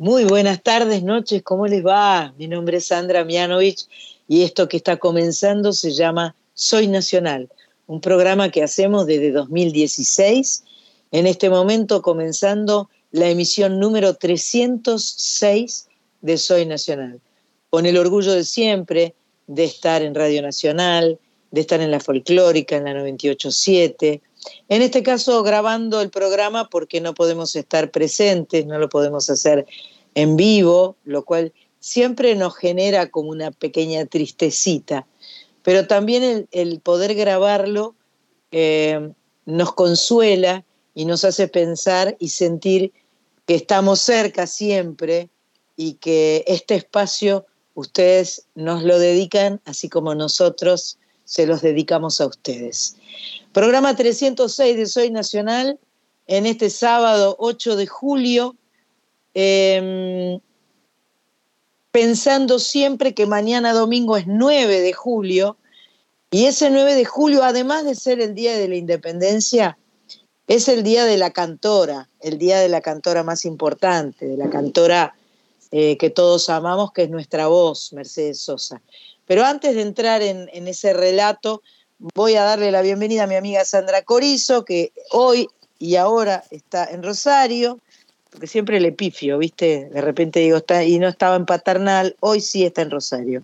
Muy buenas tardes, noches, ¿cómo les va? Mi nombre es Sandra Mianovich y esto que está comenzando se llama Soy Nacional, un programa que hacemos desde 2016, en este momento comenzando la emisión número 306 de Soy Nacional, con el orgullo de siempre de estar en Radio Nacional, de estar en la folclórica, en la 987, en este caso grabando el programa porque no podemos estar presentes, no lo podemos hacer en vivo, lo cual siempre nos genera como una pequeña tristecita, pero también el, poder grabarlo eh, nos consuela y nos hace pensar y sentir que estamos cerca siempre y que este espacio ustedes nos lo dedican, así como nosotros se los dedicamos a ustedes. Programa 306 de Soy Nacional, en este sábado 8 de julio, em, pensando siempre que mañana domingo es 9 de julio, y ese 9 de julio, además de ser el Día de la Independencia, es el Día de la Cantora, el Día de la Cantora más importante, de la cantora eh, que todos amamos, que es nuestra voz, Mercedes Sosa. Pero antes de entrar en ese relato, voy a darle la bienvenida a mi amiga Sandra Corizo, que hoy y ahora está en Rosario, porque siempre le pifio, ¿viste? De repente digo, está, y no estaba en Paternal, hoy sí está en Rosario.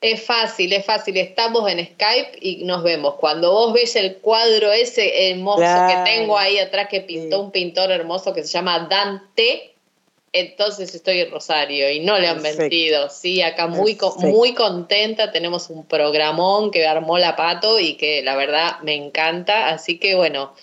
Es fácil, es fácil. Estamos en Skype y nos vemos. Cuando vos ves el cuadro ese hermoso que tengo ahí atrás que pintó un pintor hermoso que se llama Dante, entonces estoy en Rosario y no le han mentido. Sí, acá muy, muy contenta. Tenemos un programón que armó la Pato y que la verdad me encanta. Así que bueno,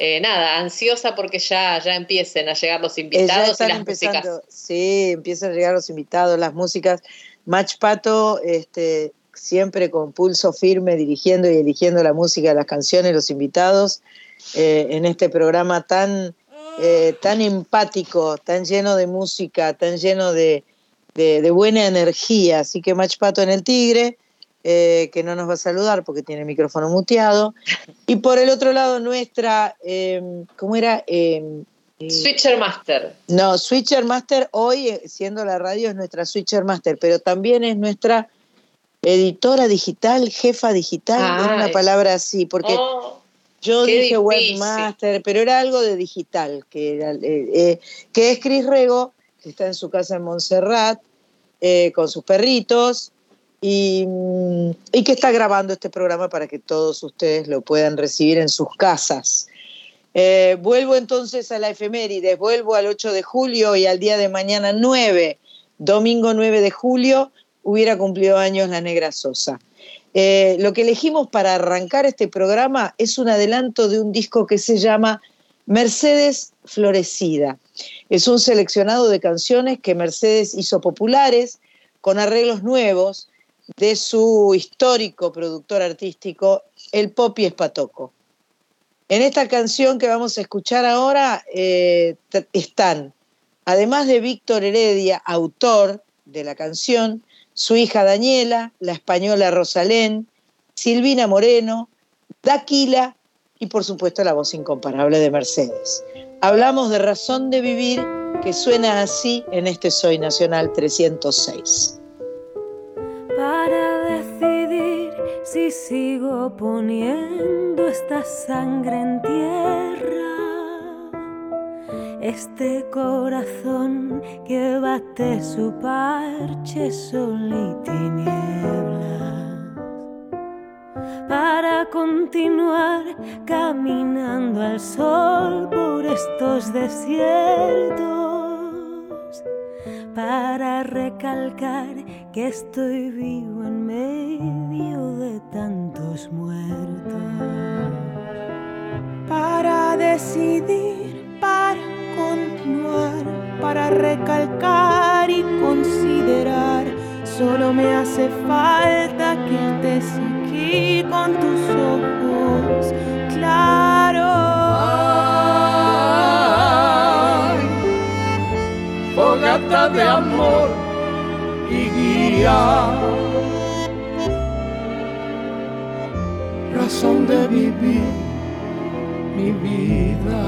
eh, nada, ansiosa porque ya, ya empiecen a llegar los invitados y las músicas. Sí, empiezan a llegar los invitados, las músicas. Match Pato, este, siempre con pulso firme, dirigiendo y eligiendo la música, las canciones, los invitados, eh, en este programa tan eh, tan empático, tan lleno de música, tan lleno de, buena energía. Así que Mach Pato en el Tigre, eh, que no nos va a saludar porque tiene el micrófono muteado. Y por el otro lado, nuestra, em, ¿cómo era? Em, eh, Switcher Master. No, Switcher Master hoy, siendo la radio, es nuestra Switcher Master, pero también es nuestra editora digital, jefa digital, una palabra así, porque oh. Yo dije webmaster, pero era algo de digital, que, era, eh, eh, que es Cris Rego, que está en su casa en Montserrat, eh, con sus perritos, y, mm, y, que está grabando este programa para que todos ustedes lo puedan recibir en sus casas. vuelvo entonces a la efeméride, vuelvo al 8 de julio y al día de mañana 9, domingo 9 de julio, hubiera cumplido años la negra Sosa. Eh, lo que elegimos para arrancar este programa es un adelanto de un disco que se llama Mercedes Florecida. Es un seleccionado de canciones que Mercedes hizo populares con arreglos nuevos de su histórico productor artístico, el Popi Espatoco. En esta canción que vamos a escuchar ahora eh, están, además de Víctor Heredia, autor de la canción, su hija Daniela, la española Rosalén, Silvina Moreno, Daquila y por supuesto la voz incomparable de Mercedes. Hablamos de razón de vivir que suena así en este Soy Nacional 306. Si sigo poniendo esta sangre en tierra. Este corazón que bate su parche sol y tinieblas. Para continuar caminando al sol por estos desiertos para recalcar que estoy vivo en medio de tantos muertos para decidir para continuar, para recalcar y considerar. Solo me hace falta que estés aquí con tus ojos claros. fogata de amor y guía. Razón de vivir mi vida.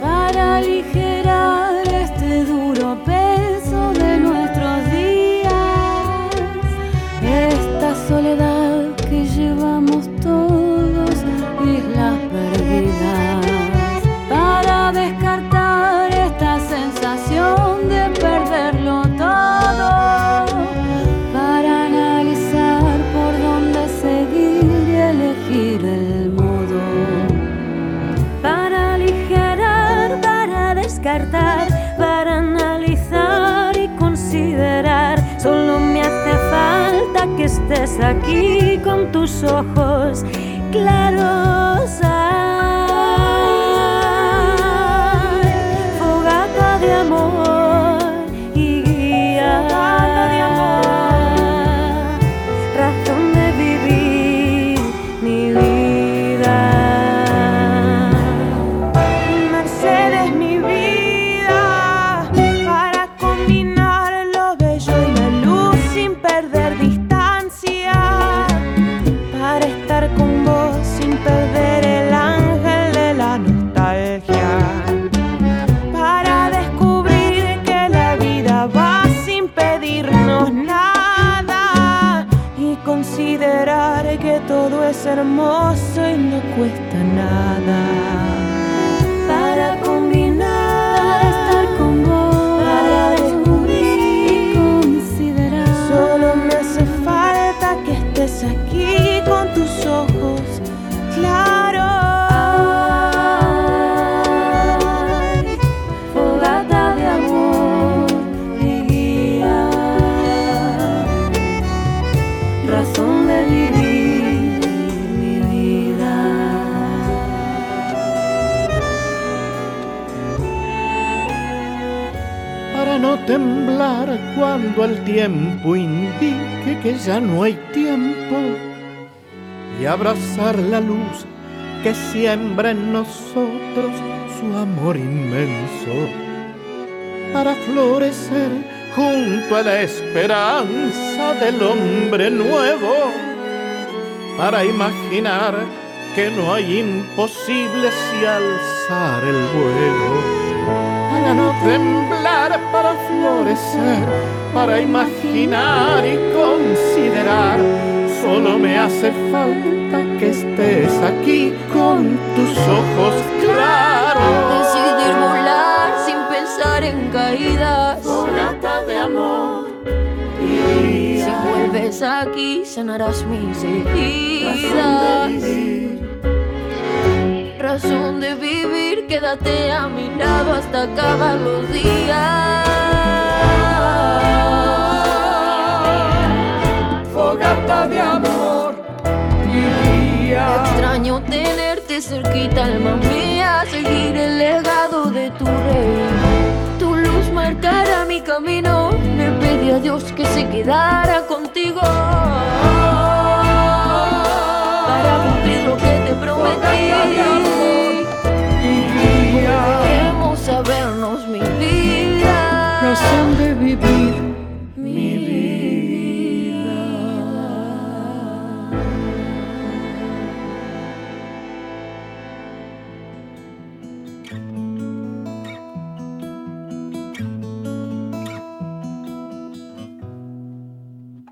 para aligerar este duro. Aquí con tus ojos claros. Es hermoso y no cuesta tiempo indique que ya no hay tiempo y abrazar la luz que siembra en nosotros su amor inmenso para florecer junto a la esperanza del hombre nuevo para imaginar que no hay imposibles y alzar el vuelo para no temblar, para florecer, para imaginar y considerar. Solo me hace falta que estés aquí con tus ojos claros. Decidir volar sin pensar en caídas. Fogata de amor Si vuelves aquí, sanarás mis heridas. Razón de vivir, quédate a mi lado hasta acabar los días. Fogata de amor Extraño tenerte cerquita, alma mía, seguir el legado de tu rey. Tu luz marcará mi camino, le pedí a Dios que se quedara contigo. Para cumplir lo que te prometí. Volveremos a vernos, mi vida. razón de vivir mi vida.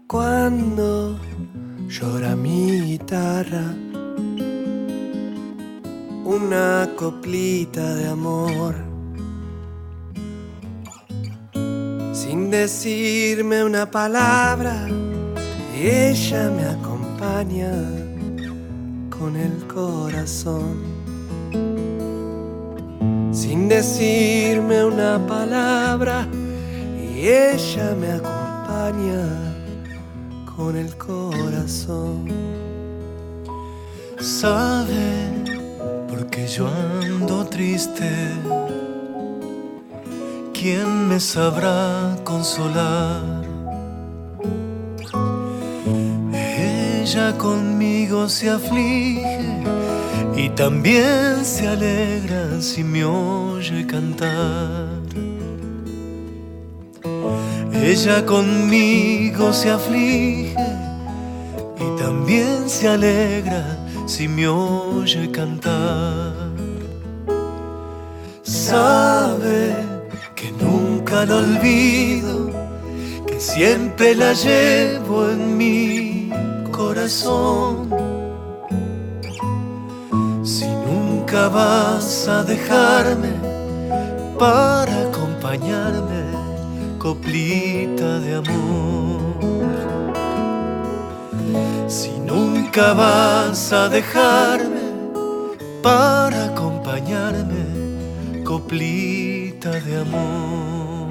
Cuando llora mi guitarra, una coplita de amor. Sin decirme una palabra, ella me acompaña con el corazón. Sin decirme una palabra, y ella me acompaña con el corazón. Sabe, porque yo ando triste. ¿Quién me sabrá consolar? Ella conmigo se aflige y también se alegra si me oye cantar. Ella conmigo se aflige y también se alegra si me oye cantar. Sabe que nunca la olvido, que siempre la llevo en mi corazón. Si nunca vas a dejarme para acompañarme, coplita de amor. Si nunca vas a dejarme para acompañarme, coplita de amor.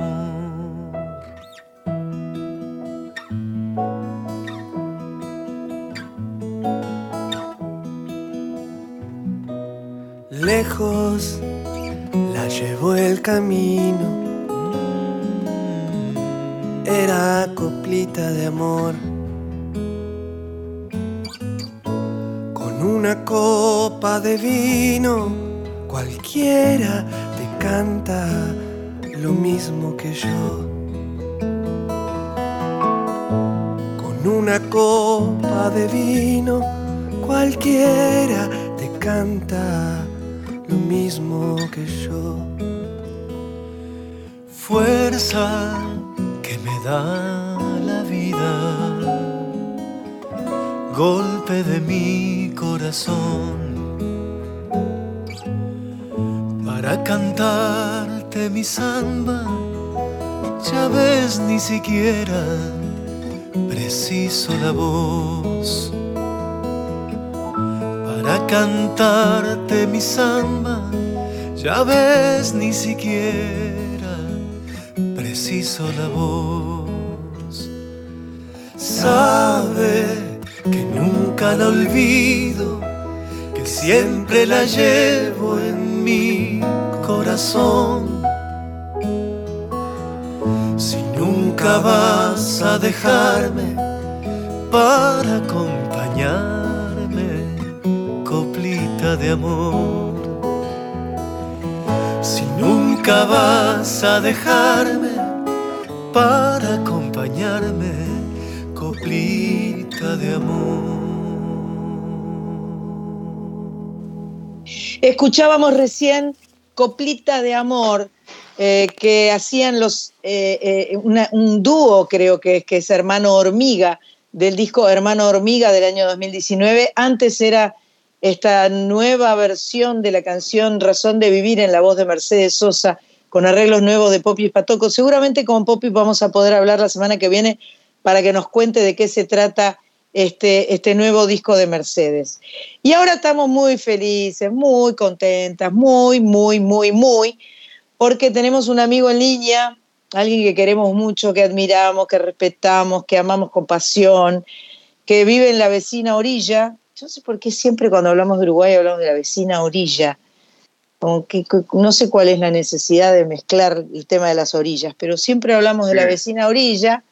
Lejos la llevó el camino, era coplita de amor de vino, cualquiera te canta lo mismo que yo. Con una copa de vino, cualquiera te canta lo mismo que yo. Fuerza que me da la vida, golpe de mi corazón, para cantarte mi samba, ya ves ni siquiera preciso la voz para cantarte mi samba, ya ves ni siquiera preciso la voz. Sabe que nunca la olvido, que siempre la llevo en mi Si nunca vas a dejarme para acompañar de amor. Si nunca vas a dejarme para acompañarme, coplita de amor. Escuchábamos recién Coplita de Amor, eh, que hacían los, eh, eh, un dúo, creo que es, que es Hermano Hormiga, del disco Hermano Hormiga del año 2019. Antes era esta nueva versión de la canción Razón de Vivir en la voz de Mercedes Sosa, con arreglos nuevos de Poppy Patoco. Seguramente con Poppy vamos a poder hablar la semana que viene para que nos cuente de qué se trata este, este nuevo disco de Mercedes. Y ahora estamos muy felices, muy contentas, muy, muy, muy, muy, porque tenemos un amigo en línea, alguien que queremos mucho, que admiramos, que respetamos, que amamos con pasión, que vive en la vecina orilla, yo no sé por qué siempre cuando hablamos de Uruguay hablamos de la vecina orilla. no sé cuál es la necesidad de mezclar el tema de las orillas, pero siempre hablamos de la vecina orilla.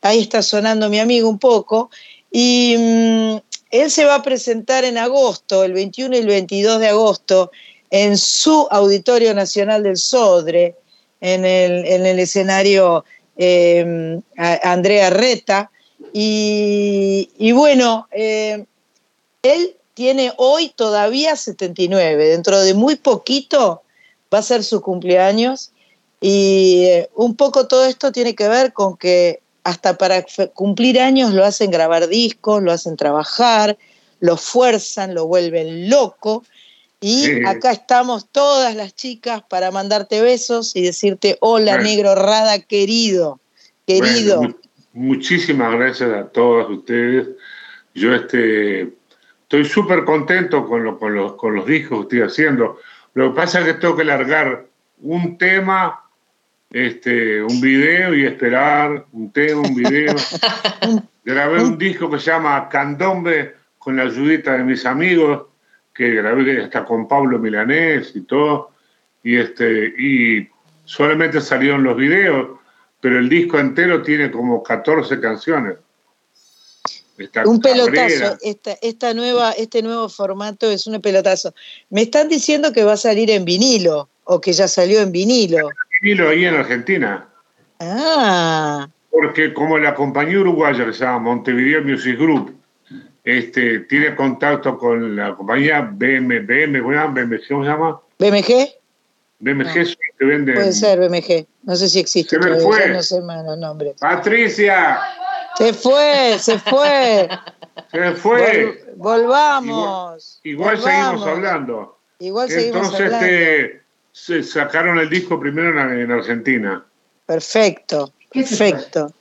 Ahí está sonando mi amigo un poco. Y mm, él se va a presentar en agosto, el 21 y el 22 de agosto, en su Auditorio Nacional del Sodre, en el, escenario eh, Andrea Reta. Y, bueno, eh, él tiene hoy todavía 79, dentro de muy poquito va a ser su cumpleaños y eh, un poco todo esto tiene que ver con que hasta para cumplir años lo hacen grabar discos, lo hacen trabajar, lo fuerzan, lo vuelven loco. Y acá estamos todas las chicas para mandarte besos y decirte hola negro Rada querido, querido. muchísimas gracias a todas ustedes. Yo este estoy súper contento con, con, los, con los discos que estoy haciendo. Lo que pasa es que tengo que largar un tema, este, un video y esperar un tema, un video. grabé un disco que se llama Candombe con la ayudita de mis amigos, que grabé hasta con Pablo Milanés y todo. Y, este, y solamente salieron los videos, pero el disco entero tiene como 14 canciones un pelotazo. Esta, nueva, este nuevo formato es un pelotazo. Me están diciendo que va a salir en vinilo o que ya salió en vinilo. Vinilo ahí en Argentina. Ah. Porque como la compañía uruguaya que se llama Montevideo Music Group este, tiene contacto con la compañía BM, BM, ¿cómo se llama? ¿BMG? BMG que vende. Puede ser BMG. No sé si existe. Se me fue. No sé más los nombres. Patricia. Se fue, se fue. Se fue. volvamos. Igual, seguimos hablando. Igual seguimos Entonces, Este, se sacaron el disco primero en, Argentina. Perfecto, perfecto.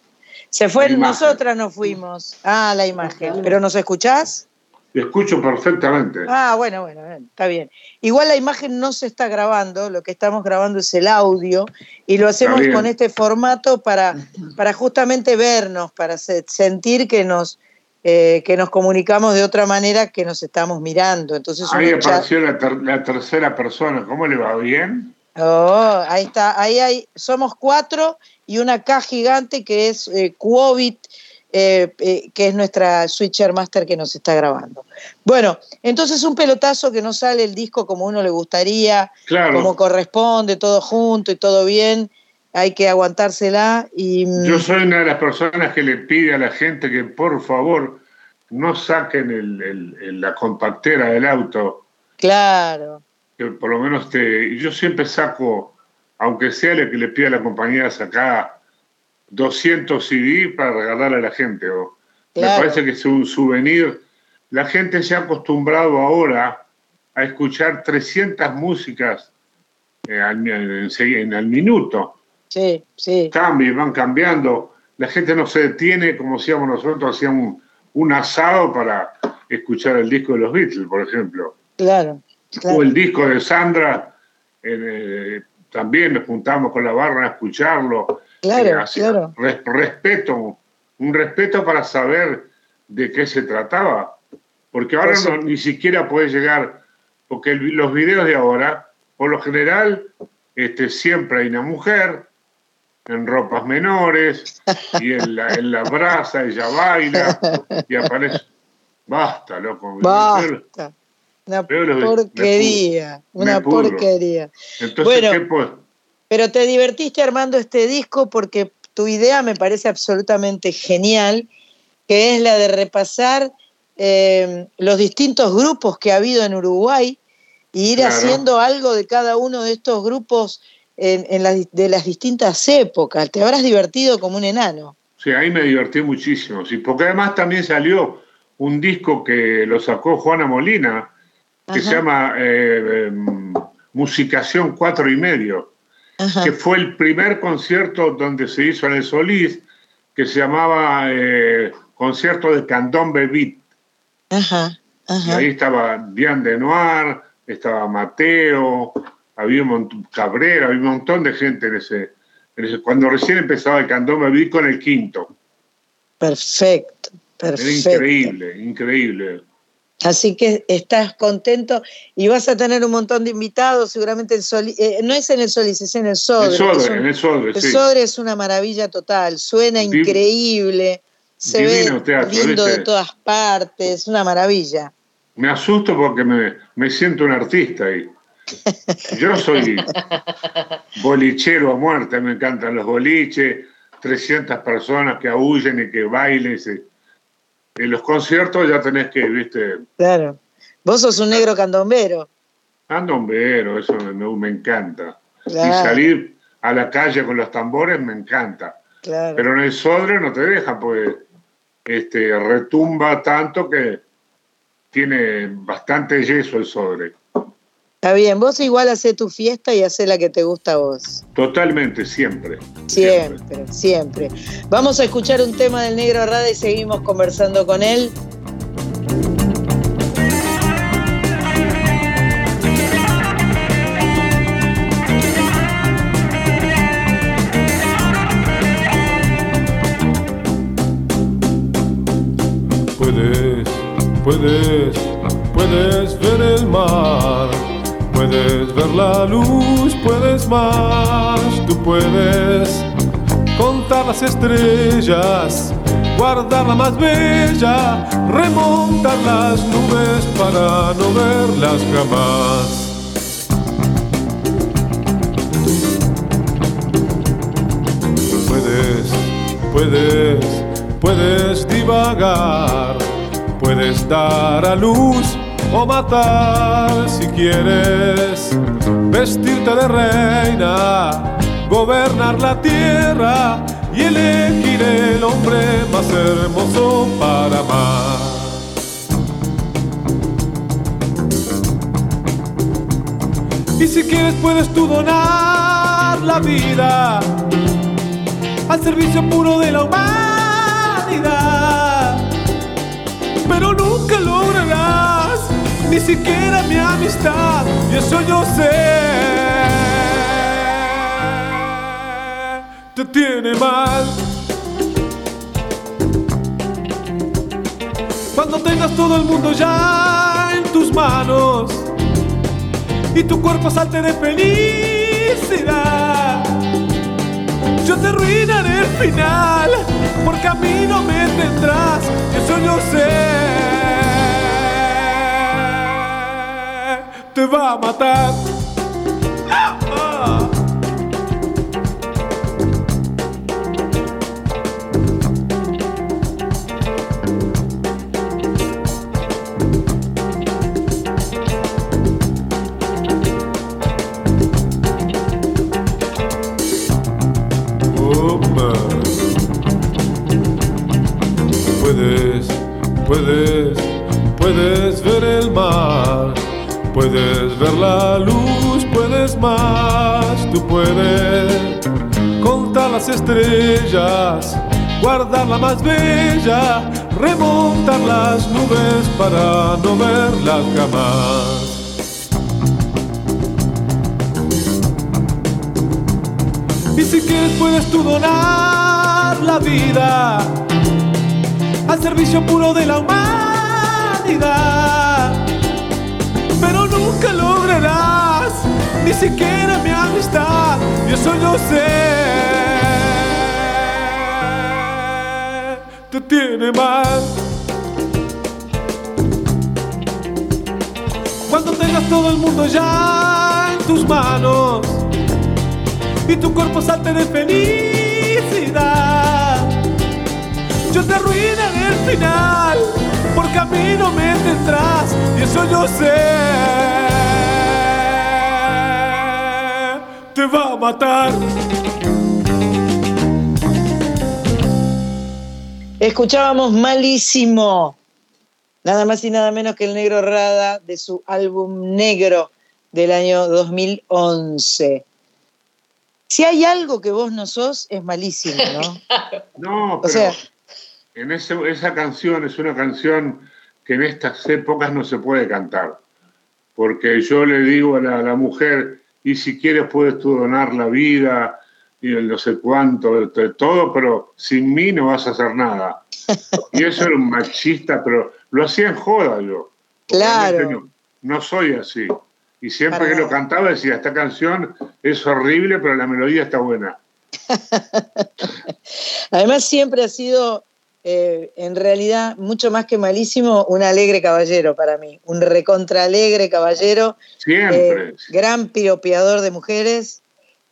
Se fue, nosotras nos fuimos. Ah, la imagen. ¿Pero nos escuchás? escucho perfectamente. Ah, bueno, bueno, está bien. Igual la imagen no se está grabando, lo que estamos grabando es el audio y lo hacemos con este formato para, para justamente vernos, para sentir que nos, eh, que nos comunicamos de otra manera que nos estamos mirando. Entonces ahí apareció la, tercera persona, ¿cómo le va bien? Oh, ahí está, ahí hay, somos cuatro y una K gigante que es eh, eh, eh, que es nuestra Switcher Master que nos está grabando. Bueno, entonces un pelotazo que no sale el disco como uno le gustaría, como corresponde, todo junto y todo bien, hay que aguantársela. Y, mm, Yo soy una de las personas que le pide a la gente que por favor no saquen la compactera del auto. Claro. Que por lo menos te, yo siempre saco, aunque sea el que le pida a la compañía sacar 200 CD para regalar a la gente. Me parece que es un souvenir. La gente se ha acostumbrado ahora a escuchar 300 músicas eh, al, en, minuto. Sí, sí. Cambian, van cambiando. La gente no se detiene como hacíamos nosotros, hacíamos un, asado para escuchar el disco de los Beatles, por ejemplo. Claro. O el disco de Sandra, eh, también nos juntamos con la barra a escucharlo. Claro, claro. respeto, un respeto para saber de qué se trataba. Porque ahora no, ni siquiera puede llegar, porque los videos de ahora, por lo general, este, siempre hay una mujer en ropas menores y en la, en la brasa ella baila y aparece. Basta, loco. Basta. Una porquería, una porquería. Entonces, bueno, ¿qué, pero te divertiste armando este disco porque tu idea me parece absolutamente genial, que es la de repasar eh, los distintos grupos que ha habido en Uruguay y ir haciendo algo de cada uno de estos grupos en, de las distintas épocas. Te habrás divertido como un enano. Sí, ahí me divertí muchísimo, sí, porque además también salió un disco que lo sacó Juana Molina, que se llama eh, em, Musicación Cuatro y Medio que fue el primer concierto donde se hizo en el Solís, que se llamaba eh, Concierto de Candombe Beat. Ajá, ahí estaba Diane de Noir, estaba Mateo, había un montón, Cabrera, había un montón de gente en ese, cuando recién empezaba el Candombe Beat con el quinto. Perfecto, perfecto. Era increíble, increíble. Así que estás contento y vas a tener un montón de invitados, seguramente el Sol, eh, no es en el Solís, es en el Sodre. El Sodre, en el Sodre, El Sodre es una maravilla total, suena increíble, se ve lindo de todas partes, una maravilla. Me asusto porque me, me siento un artista ahí. Yo soy bolichero a muerte, me encantan los boliches, 300 personas que aúllen y que bailen. En los conciertos ya tenés que, viste. Claro. Vos sos un negro candombero. Candombero, eso me, encanta. Y salir a la calle con los tambores me encanta. Claro. Pero en el sodre no te deja, pues este, retumba tanto que tiene bastante yeso el sodre. Está bien, vos igual haces tu fiesta y haces la que te gusta a vos. Totalmente, siempre. Siempre, siempre. Vamos a escuchar un tema del Negro Rada y seguimos conversando con él. Puedes, puedes Puedes ver la luz, puedes más, tú puedes contar las estrellas, guardar la más bella, remontar las nubes para no verlas jamás. Puedes, puedes, puedes divagar, puedes dar a luz o matar si quieres, vestirte de reina, gobernar la tierra y elegir el hombre más hermoso para amar. Y si quieres puedes tú donar la vida al servicio puro de la humanidad, pero nunca lograrás ni siquiera mi amistad, y eso yo sé. Te tiene mal. Cuando tengas todo el mundo ya en tus manos y tu cuerpo salte de felicidad. Yo te arruinaré el final, porque a mí no me tendrás, eso yo sé. Te va a matar. Puedes, puedes, puedes ver el mar, puedes ver la luz, puedes más, tú puedes contar las estrellas, guardar la más bella, remontar las nubes para no verlas jamás. Y si quieres puedes tú donar la vida al servicio puro de la humanidad. Ni siquiera mi amistad, y eso yo sé. Te tiene mal. Cuando tengas todo el mundo ya en tus manos y tu cuerpo salte de felicidad. Yo te arruinaré el final, porque a mí no me tendrás, y eso yo sé. Te va a matar. Escuchábamos malísimo, nada más y nada menos que el Negro Rada de su álbum Negro del año 2011. Si hay algo que vos no sos, es malísimo, ¿no? no, pero en esa canción es una canción que en estas épocas no se puede cantar. Porque yo le digo a la, mujer, y si quieres puedes tú donar la vida, y el no sé cuánto, de todo, pero sin mí no vas a hacer nada. Y eso era un machista, pero lo hacía en joda yo. Claro. no soy así. Y siempre que lo cantaba decía, esta canción es horrible, pero la melodía está buena. Además siempre ha sido, eh, en realidad, mucho más que malísimo, un alegre caballero para mí, un recontra alegre caballero. Siempre. Eh, gran piropeador de mujeres.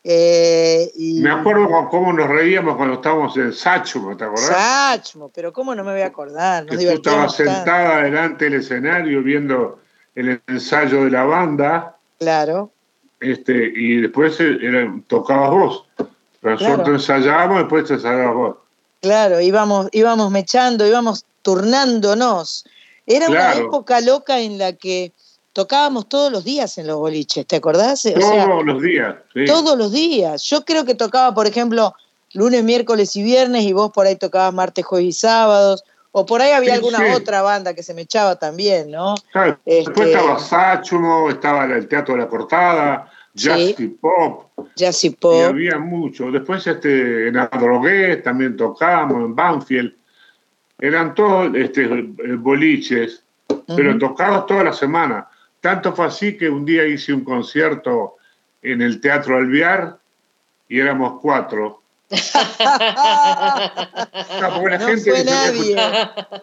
Eh, me acuerdo cómo nos reíamos cuando estábamos en Sachmo, ¿te acordás? Sachmo, pero ¿cómo no me voy a acordar? que tú estabas sentada delante del escenario viendo el ensayo de la banda. Claro. Este, y después era, tocabas vos. Nosotros ensayábamos, después te ensayabas vos. Claro, íbamos, íbamos mechando, íbamos turnándonos. Era una época loca en la que tocábamos todos los días en los boliches, ¿te acordás? todos los días. Todos los días. Yo creo que tocaba, por ejemplo, lunes, miércoles y viernes y vos por ahí tocabas martes, jueves y sábados. O por ahí había alguna otra banda que se me echaba también, ¿no? Claro, después este, estaba Sachumo, estaba el Teatro de la Cortada, Jazz Pop. Jazz Pop. Y había mucho. Después este, en Adrogués también tocamos, en Banfield. Eran todos este, boliches, pero tocados toda la semana. Tanto fue así que un día hice un concierto en el Teatro Alvear y éramos cuatro no, la gente fue nadie.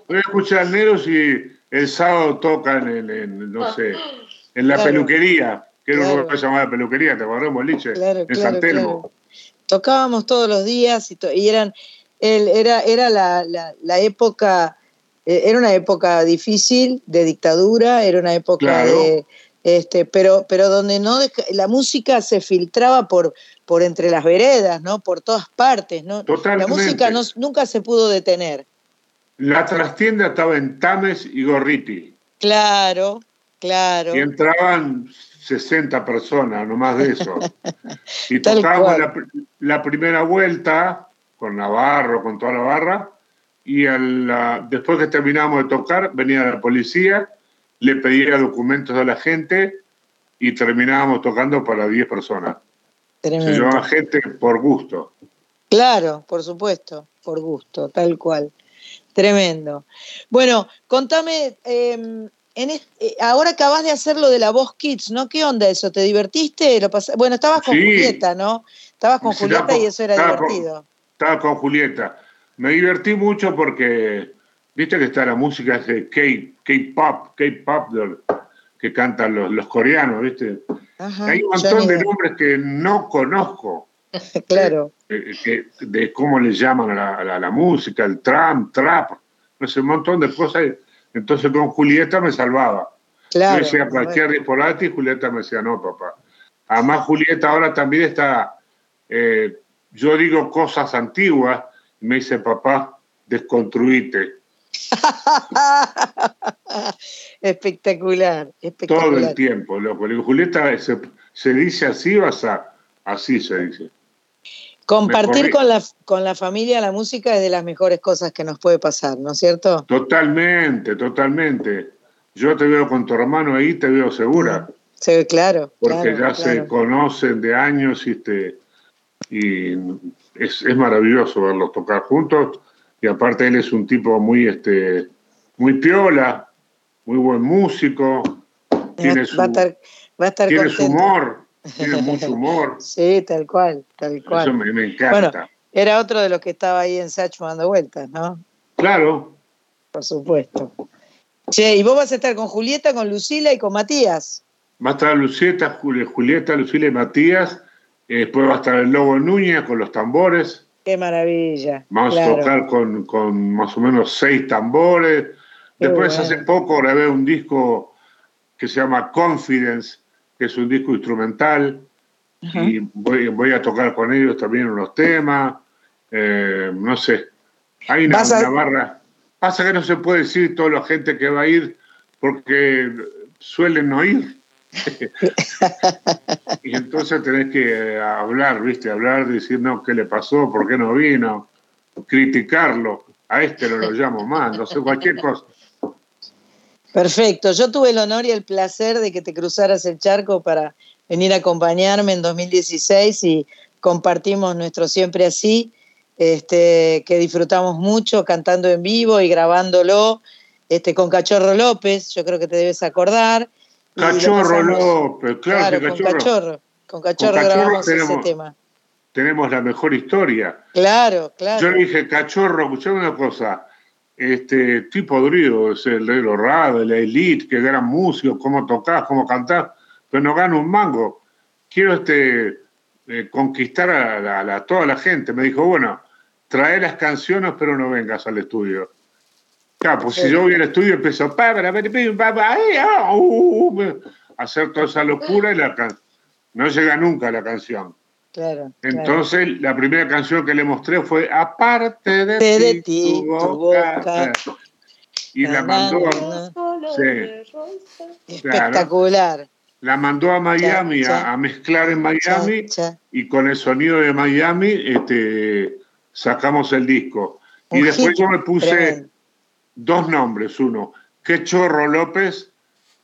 Voy a escuchar Neros y el sábado tocan en, no sé, en la peluquería, que era un lugar llamado peluquería, ¿te acordás, Boliche? en San Telmo. Tocábamos todos los días y, y eran, era, era la, la, época, eh, era una época difícil de dictadura, era una época de este, pero, pero donde no la música se filtraba por, por entre las veredas, ¿no? Por todas partes, ¿no? La música nunca se pudo detener. La trastienda estaba en Tames y Gorriti. Claro, claro. Y entraban 60 personas, no más de eso. y tocábamos la, primera vuelta con Navarro, con toda la barra, y después que terminábamos de tocar, venía la policía le pedía documentos a la gente y terminábamos tocando para 10 personas. Se llevaba gente por gusto. Claro, por supuesto, por gusto, tal cual. Tremendo. Bueno, contame, em, en eh, ahora acabas de hacer lo de la voz Kids, ¿no? ¿Qué onda eso? ¿Te divertiste? ¿Lo bueno, estabas con Julieta, ¿no? Estabas con Julieta y eso era divertido. estaba con Julieta. Me divertí mucho porque, viste que está la música de K-pop, K-pop que cantan los, los coreanos, viste. Hay un montón de nombres que no conozco. claro. Eh, eh, de cómo le llaman a la, música, el tram, trap, no sé, un montón de cosas. Entonces con Julieta me salvaba. Claro, Yo decía cualquier disparate y Julieta me decía, no, papá. Además, Julieta ahora también está, eh, yo digo cosas antiguas, y me dice, papá, desconstruite. espectacular, espectacular. Todo el tiempo, loco. Julieta se, se dice así, vas a, así se dice. Compartir con la, con la familia la música es de las mejores cosas que nos puede pasar, ¿no es cierto? Totalmente, totalmente. Yo te veo con tu hermano ahí, te veo segura. Sí, claro. Porque ya se conocen de años y, este, y es, maravilloso verlos tocar juntos. Y aparte él es un tipo muy, este, muy piola, muy buen músico. Tiene su, va a estar, tiene su humor. Tiene mucho humor. Sí, tal cual, tal cual. Eso me, encanta. era otro de los que estaba ahí en Sacho dando vueltas, ¿no? Claro. Por supuesto. Che, ¿y vos vas a estar con Julieta, con Lucila y con Matías? Va a estar Lucieta, Julieta, Lucila y Matías. Eh, después va a estar el Lobo Núñez con los tambores. Qué maravilla. Vamos a tocar con, más o menos seis tambores. Después, hace poco grabé un disco que se llama Confidence, es un disco instrumental y voy, voy, a tocar con ellos también unos temas. Eh, no sé, hay una, barra. Pasa que no se puede decir toda la gente que va a ir porque suelen no ir. y entonces tenés que hablar, ¿viste? Hablar, decir, no, ¿qué le pasó? ¿Por qué no vino? Criticarlo. A este no lo llamo más, no sé, cualquier cosa. Perfecto. Yo tuve el honor y el placer de que te cruzaras el charco para venir a acompañarme en 2016 y compartimos nuestro siempre así, este, que disfrutamos mucho cantando en vivo y grabándolo este, con Cachorro López, yo creo que te debes acordar. Cachorro López, claro, con Cachorro. Con Cachorro, grabamos ese tema. Tenemos la mejor historia. Claro, claro. Yo le dije, Cachorro, escuchame una cosa, este, tipo podrido, es el de los la elite, que eran músicos, cómo tocás, cómo cantás, pero no gano un mango. Quiero este, eh, conquistar a, toda la gente. Me dijo, bueno, trae las canciones, pero no vengas al estudio. Claro, pues si yo voy al estudio empiezo a hacer toda esa locura y la no llega nunca la canción. Entonces, la primera canción que le mostré fue Aparte de, ti, tu boca. Y la mandó Espectacular. La mandó a Miami A, mezclar en Miami y con el sonido de Miami este, sacamos el disco. y después yo me puse dos nombres, uno, Que Chorro López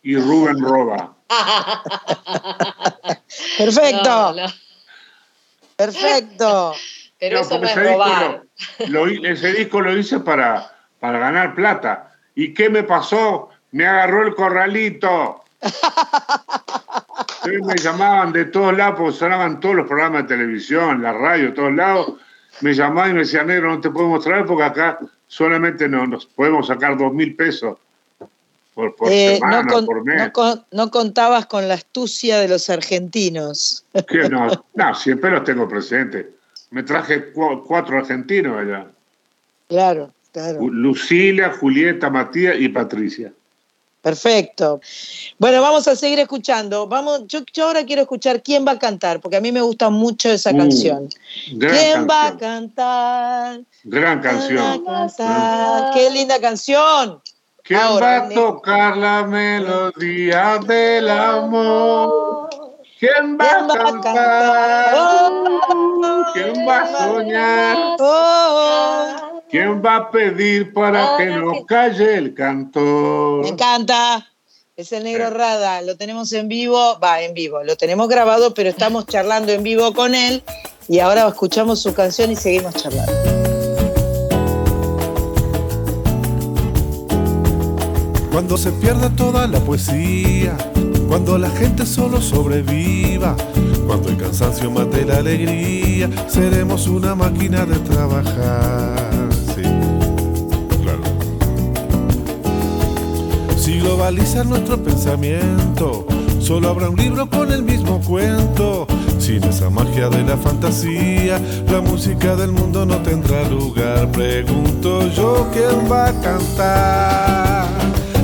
y Rubén Roba. Perfecto. Perfecto. Pero eso no es robar. ese disco lo hice para, para ganar plata. ¿Y qué me pasó? Me agarró el corralito. me llamaban de todos lados, porque sonaban todos los programas de televisión, la radio, de todos lados. Me llamaban y me decían, negro, no te podemos traer porque acá solamente nos podemos sacar dos mil pesos por, eh, semana, no, por mes. No, contabas con la astucia de los argentinos. No, no, siempre los tengo presentes. Me traje cuatro argentinos allá. Claro, claro. Lucila, Julieta, Matías y Patricia. Perfecto. Bueno, vamos a seguir escuchando. Vamos, yo, ahora quiero escuchar quién va a cantar, porque a mí me gusta mucho esa uh, canción. ¿Quién va a cantar? Gran canción. Qué linda canción. ¿Quién va a tocar la melodía del amor? ¿Quién va, a cantar? ¿Quién va a soñar? ¿Quién va a pedir para que no calle el cantor? Me encanta. Es el negro Rada, lo tenemos en vivo, va en vivo, lo tenemos grabado, pero estamos charlando en vivo con él y ahora escuchamos su canción y seguimos charlando. Cuando se pierda toda la poesía, cuando la gente solo sobreviva, cuando el cansancio mate la alegría, seremos una máquina de trabajar. Sí, claro. Si globaliza nuestro pensamiento, solo habrá un libro con el mismo cuento. Sin esa magia de la fantasía, la música del mundo no tendrá lugar. Pregunto yo quién va a cantar,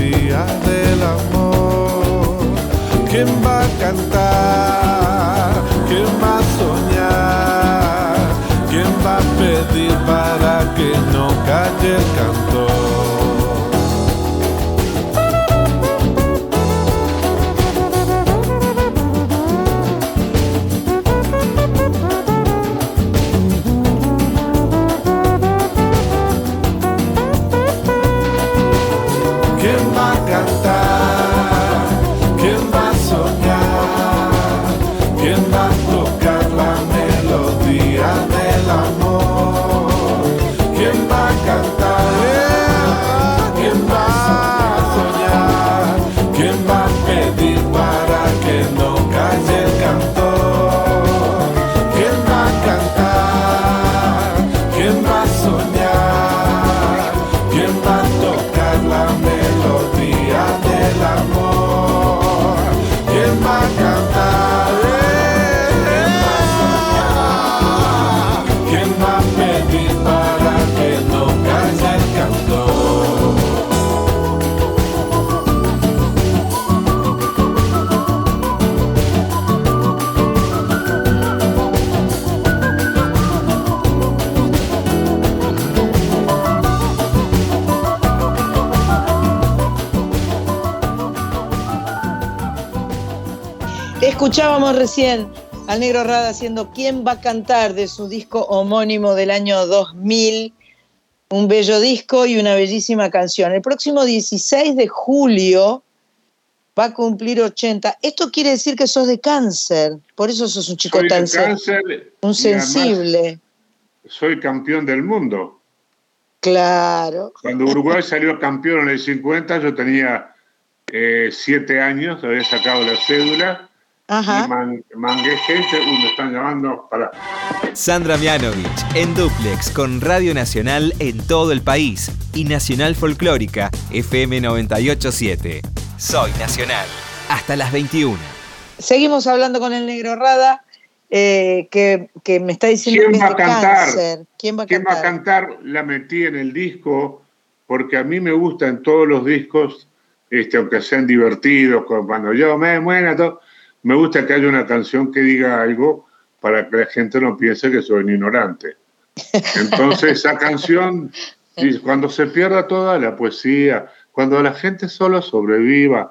melodía del amor? ¿Quién va a cantar? ¿Quién va a soñar? ¿Quién va a pedir para que no calle el cantor? Escuchábamos recién al Negro Rada haciendo ¿Quién va a cantar? de su disco homónimo del año 2000. Un bello disco y una bellísima canción. El próximo 16 de julio va a cumplir 80. Esto quiere decir que sos de cáncer, por eso sos un chico Soy tan cáncer un sensible. Soy campeón del mundo. Claro. Cuando Uruguay salió campeón en el 50, yo tenía eh, siete años, había sacado la cédula Ajá. y man- mangué gente, uy, me están llamando para... Sandra Mianovich en Duplex con Radio Nacional en todo el país y Nacional Folclórica FM 987. Soy Nacional. Hasta las 21. Seguimos hablando con el Negro Rada, eh, que, que me está diciendo ¿Quién que va a cantar? cáncer. ¿Quién va a ¿Quién va a cantar? cantar? La metí en el disco porque a mí me gusta en todos los discos, este, aunque sean divertidos, cuando yo me muera, todo, me gusta que haya una canción que diga algo para que la gente no piense que soy un ignorante. Entonces esa canción, cuando se pierda toda la poesía, cuando la gente solo sobreviva,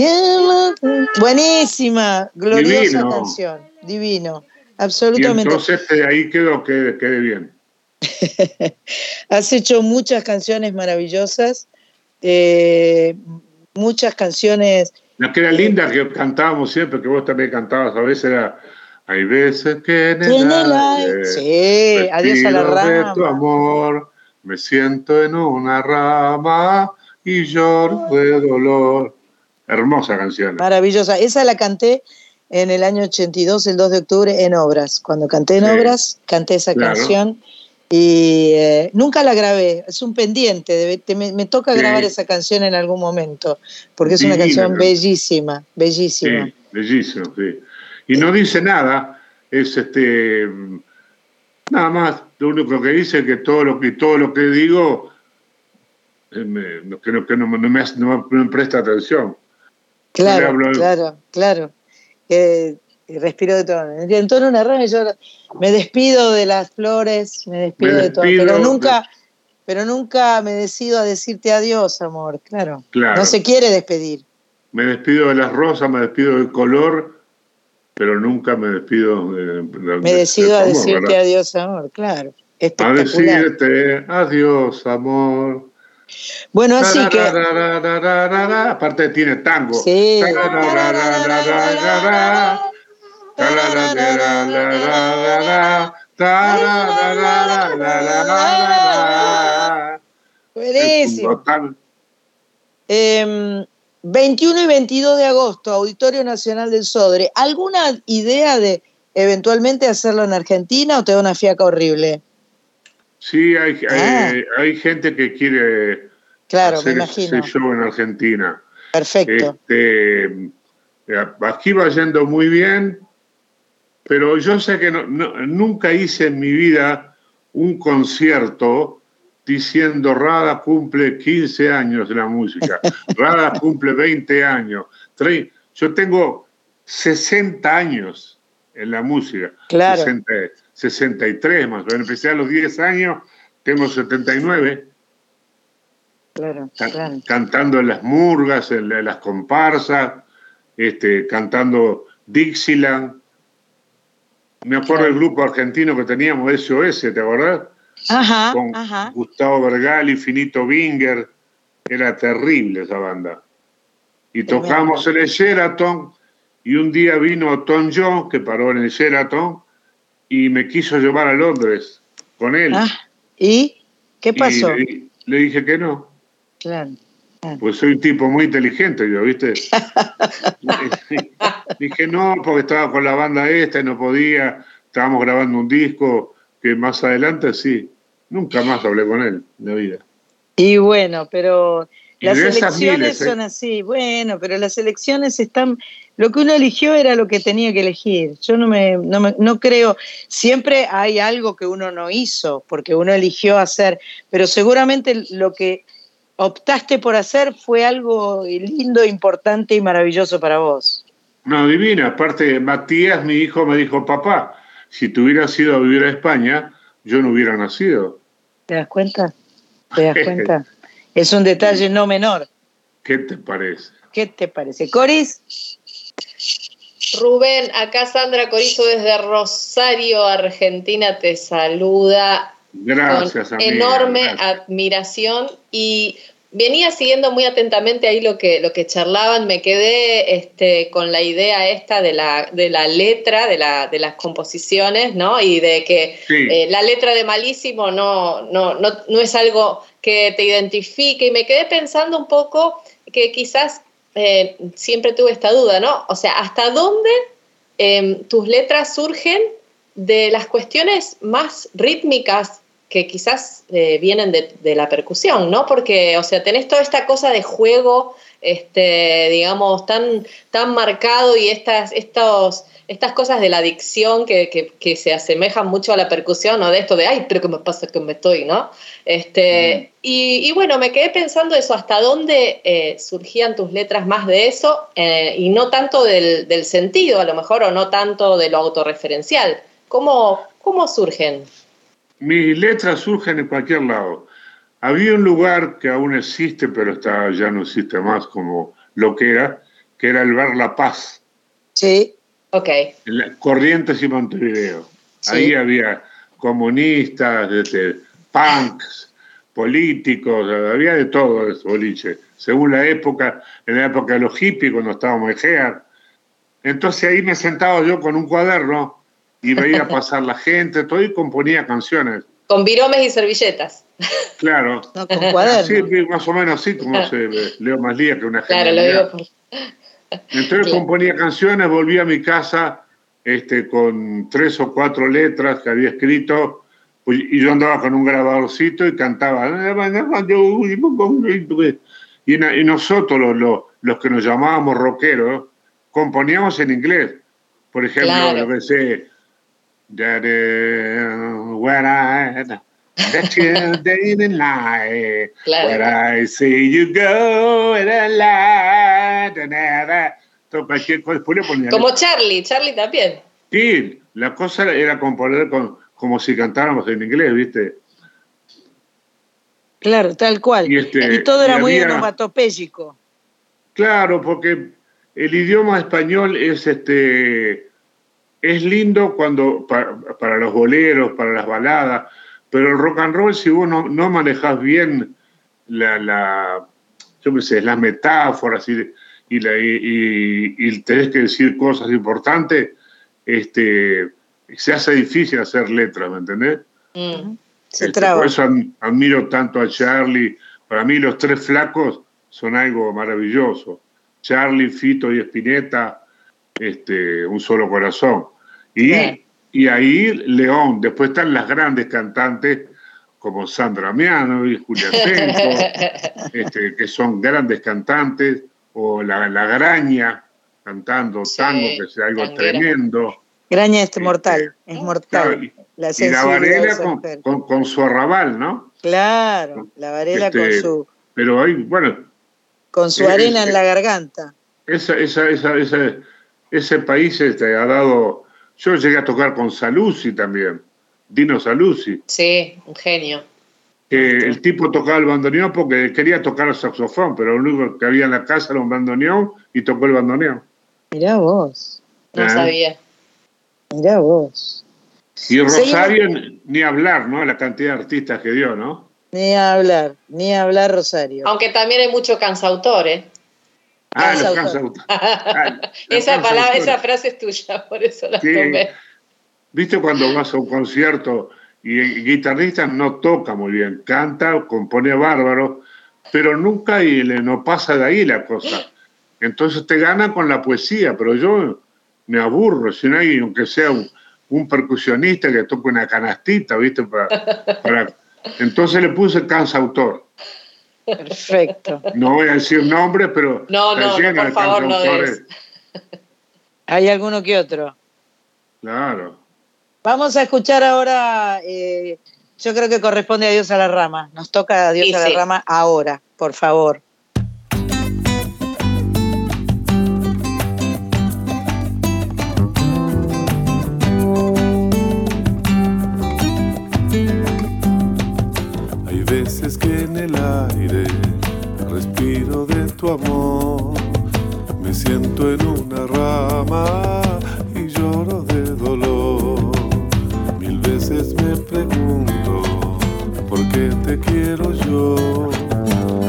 ¿Quién va a- Buenísima, gloriosa Divino. canción, divino, Y absolutamente. entonces de ahí quedó, quede, quede bien. Has hecho muchas canciones maravillosas, eh, muchas canciones La que era linda que cantábamos siempre, que vos también cantabas a veces era hay veces que en el, aire, sí, adiós a la rama. De tu amor, me siento en una rama y lloro de dolor. Hermosa canción. Maravillosa. Esa la canté en el año 82, el 2 de octubre, en Obras. Cuando canté en Obras, canté esa canción y eh, nunca la grabé. Es un pendiente. me, toca grabar esa canción en algún momento, porque es una canción bellísima, bellísima. Sí, bellísima, sí. Y no dice nada, es este. Nada más, lo único que dice es que todo lo que, todo lo que digo eh, que, no, que no, me, presta atención. Claro, claro, claro. respiro de todo. En tono una rama yo me despido de las flores, me despido, de todo, pero nunca, pero nunca me decido a decirte adiós, amor, claro. No se quiere despedir. Me despido de las rosas, me despido del color, pero nunca me despido de, Me decido a decirte adiós, amor, claro. A decirte adiós, amor. Bueno, así que. Aparte tiene tango. Sí. Buenísimo. 21 y 22 de agosto, Auditorio Nacional del Sodre. ¿Alguna idea de eventualmente hacerlo en Argentina o te da una fiaca horrible? Sí, hay, hay, ah. gente que quiere claro, hacer ese show en Argentina. Perfecto. Este, aquí va yendo muy bien, pero yo sé que nunca hice en mi vida un concierto diciendo Rada cumple 15 años de la música, Rada cumple 20 años. Yo tengo 60 años en la música. Claro. 63 más o menos. Empecé a los 10 años, tengo 79. Claro, Cantando en las murgas, en, las comparsas, este, cantando Dixieland. Me acuerdo del grupo argentino que teníamos, SOS, ¿te acordás? Ajá, Con Gustavo Vergali, Finito Binger. Era terrible esa banda. Y tocamos en el Sheraton y un día vino Tom John, que paró en el Sheraton, y me quiso llevar a Londres con él. Ah, ¿Y qué pasó? le, dije que no. Claro. Pues soy un tipo muy inteligente, yo, ¿viste? dije no, porque estaba con la banda esta y no podía. Estábamos grabando un disco que más adelante sí. Nunca más hablé con él en la vida. Y bueno, pero las elecciones ¿eh? son así. Bueno, pero las elecciones están lo que uno eligió era lo que tenía que elegir. Yo no me, no creo, siempre hay algo que uno no hizo, porque uno eligió hacer, pero seguramente lo que optaste por hacer fue algo lindo, importante y maravilloso para vos. No, divina. Aparte, Matías, mi hijo, me dijo, papá, si tú hubieras ido a vivir a España, yo no hubiera nacido. ¿Te das cuenta? ¿Te das cuenta? es un detalle no menor. ¿Qué te parece? ¿Qué te parece? Coris. Rubén, acá Sandra Corizo desde Rosario, Argentina, te saluda. Gracias, con enorme admiración y venía siguiendo muy atentamente ahí lo que, lo que charlaban, me quedé este, con la idea esta de la, de la letra, de, la, de las composiciones, ¿no? Y de que eh, la letra de Malísimo no, no, no, no es algo que te identifique y me quedé pensando un poco que quizás eh, siempre tuve esta duda, ¿no? O sea, ¿hasta dónde em, tus letras surgen de las cuestiones más rítmicas que quizás eh, vienen de, de, la percusión, ¿no? Porque, o sea, tenés toda esta cosa de juego, este, digamos, tan, tan marcado y estas, estos estas cosas de la adicción que, se asemejan mucho a la percusión, o de esto de, ay, pero ¿qué me pasa que me estoy, no? Este, y, bueno, me quedé pensando eso, hasta dónde eh, surgían tus letras más de eso, eh, y no tanto del, sentido, a lo mejor, o no tanto de lo autorreferencial. ¿Cómo, ¿Cómo surgen? Mis letras surgen en cualquier lado. Había un lugar que aún existe, pero está, ya no existe más como lo que era, que era el Bar La Paz. Sí. Ok. Corrientes y Montevideo. Ahí había comunistas, punks, políticos, había de todo ese boliche, según la época, en la época de los hippies, cuando estábamos en GEAR. Entonces ahí me sentaba yo con un cuaderno y veía pasar la gente, todo y componía canciones. Con viromes y servilletas. Claro. No, con cuadernos. Sí, más o menos así como se leo más lía que una Claro, lo digo. Entonces componía canciones, volví a mi casa este, con tres o cuatro letras que había escrito y yo andaba con un grabadorcito y cantaba. Y, nosotros, los, los, que nos llamábamos rockeros, componíamos en inglés. Por ejemplo, Claro. lo que is where I, that you didn't lie, Claro. where I see you go, and I lie, da, da, da. Todo cualquier cosa, después le ponía Como Charlie, Charlie también. Sí, la cosa era componer con, como si cantáramos en inglés, ¿viste? Claro, tal cual. Y Y, este, todo era y muy había- onomatopéyico. Claro, porque el idioma español es este es lindo cuando pa- para, los boleros, para las baladas, pero el rock and roll si vos no, no manejás bien la, la yo qué sé, las metáforas y, y, la- y- y- y tenés que decir cosas importantes, este se hace difícil hacer letras, ¿me entendés? Mm. Se Este, traba. Por eso admiro tanto a Charlie. Para mí los tres flacos son algo maravilloso. Charlie, Fito y Spinetta, este, un solo corazón. Y, y ahí León. Después están las grandes cantantes como Sandra Miano y Julián Tenco, este, que son grandes cantantes, o la, la Graña cantando Sí, tango, que es algo tanguera. tremendo. Graña es Este, mortal, es Claro, mortal. y, La y la Varela con, con, con su arrabal, ¿no? Claro, la Varela Este, con su Pero hay, bueno, con su eh, arena eh, en la garganta. esa, esa, esa, esa- ese país este, ha dado. Yo llegué a tocar con Saluzzi también, Dino Saluzzi. Sí, un genio. el tipo tocaba el bandoneón porque quería tocar el saxofón, pero lo único que había en la casa era un bandoneón y tocó el bandoneón. Mirá vos, No Ah. sabía. mirá vos. Y Seguimos- Rosario, ni hablar, ¿no? La cantidad de artistas que dio, ¿no? Ni hablar, ni hablar Rosario. Aunque también hay mucho cansautor, ¿eh? Ah, los Cansautor. cansaut- ah, Esa palabra, esa frase es tuya, por eso la Sí. tomé. ¿Viste cuando vas a un concierto y el guitarrista no toca muy bien, canta, compone bárbaro, pero nunca y le, no pasa de ahí la cosa? Entonces te gana con la poesía, pero yo me aburro, si no hay, aunque sea un, un percusionista que toque una canastita, ¿viste? Para, para- Entonces le puse cansautor. Perfecto. No voy a decir nombres, pero No, no, no, por favor, no. Hay alguno que otro. Claro. Vamos a escuchar ahora, eh, yo creo que corresponde a Dios a la rama. Nos toca a Dios Y a la sí. rama ahora, por favor. Que en el aire respiro de tu amor. Me siento en una rama y lloro de dolor. Mil veces me pregunto por qué te quiero yo.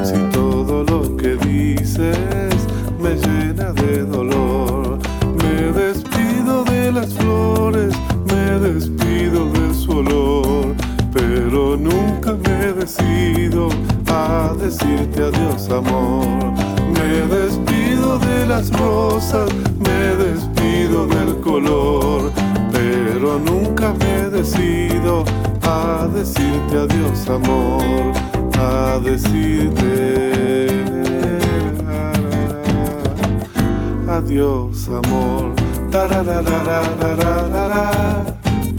Si todo lo que dices me llena de dolor. Me despido de las flores, me despido de su olor, pero nunca me decido a decirte adiós amor. Me despido de las rosas, me despido del color, pero nunca me decido a decirte adiós amor, a decirte adiós amor.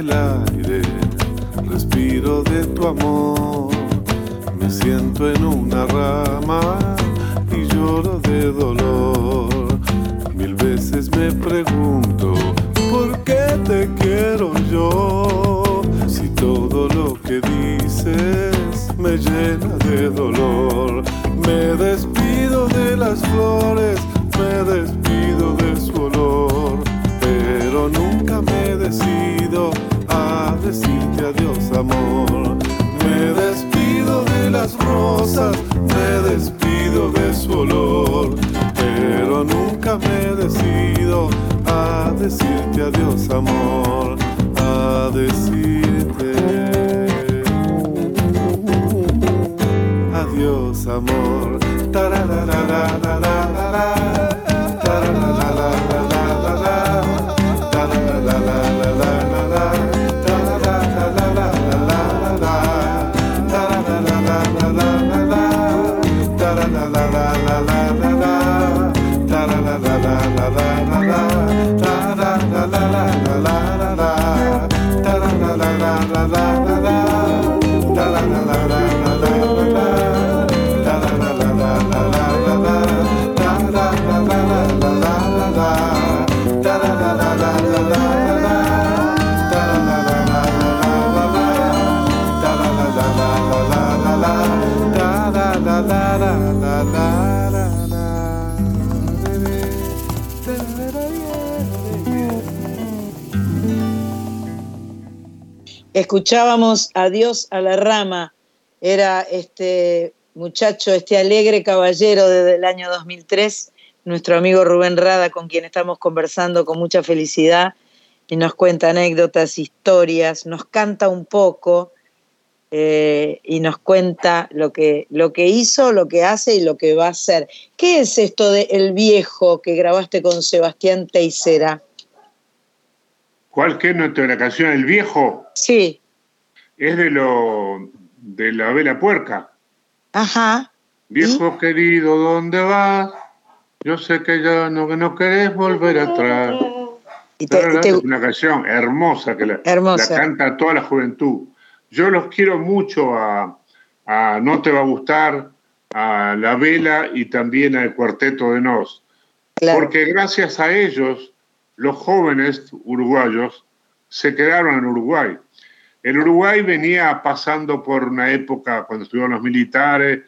el aire respiro de tu amor. Me siento en una rama y lloro de dolor. Mil veces me pregunto, ¿por qué te quiero yo? Si todo lo que dices me llena de dolor. Me despido de las flores, me despido de su olor, nunca me decido a decirte adiós amor. Me despido de las rosas, me despido de su olor, pero nunca me decido a decirte adiós amor, a decirte adiós amor. Escuchábamos Adiós a la rama, era este muchacho, este alegre caballero desde el año 2003, nuestro amigo Rubén Rada, con quien estamos conversando con mucha felicidad y nos cuenta anécdotas, historias, nos canta un poco eh, y nos cuenta lo que, lo que hizo, lo que hace y lo que va a hacer. ¿Qué es esto de El Viejo que grabaste con Sebastián Teisera? ¿Cuál que es nuestra la canción El Viejo? Sí. Es de lo de la vela puerca. Ajá. Viejo querido, ¿dónde vas? Yo sé que ya no, no querés volver atrás. Y te- te- Es una canción hermosa que la, Hermosa. la canta toda la juventud. Yo los quiero mucho a, a No Te Va a Gustar, a La Vela y también al Cuarteto de Nos. Claro. Porque gracias a ellos, los jóvenes uruguayos se quedaron en Uruguay. El Uruguay venía pasando por una época cuando estuvieron los militares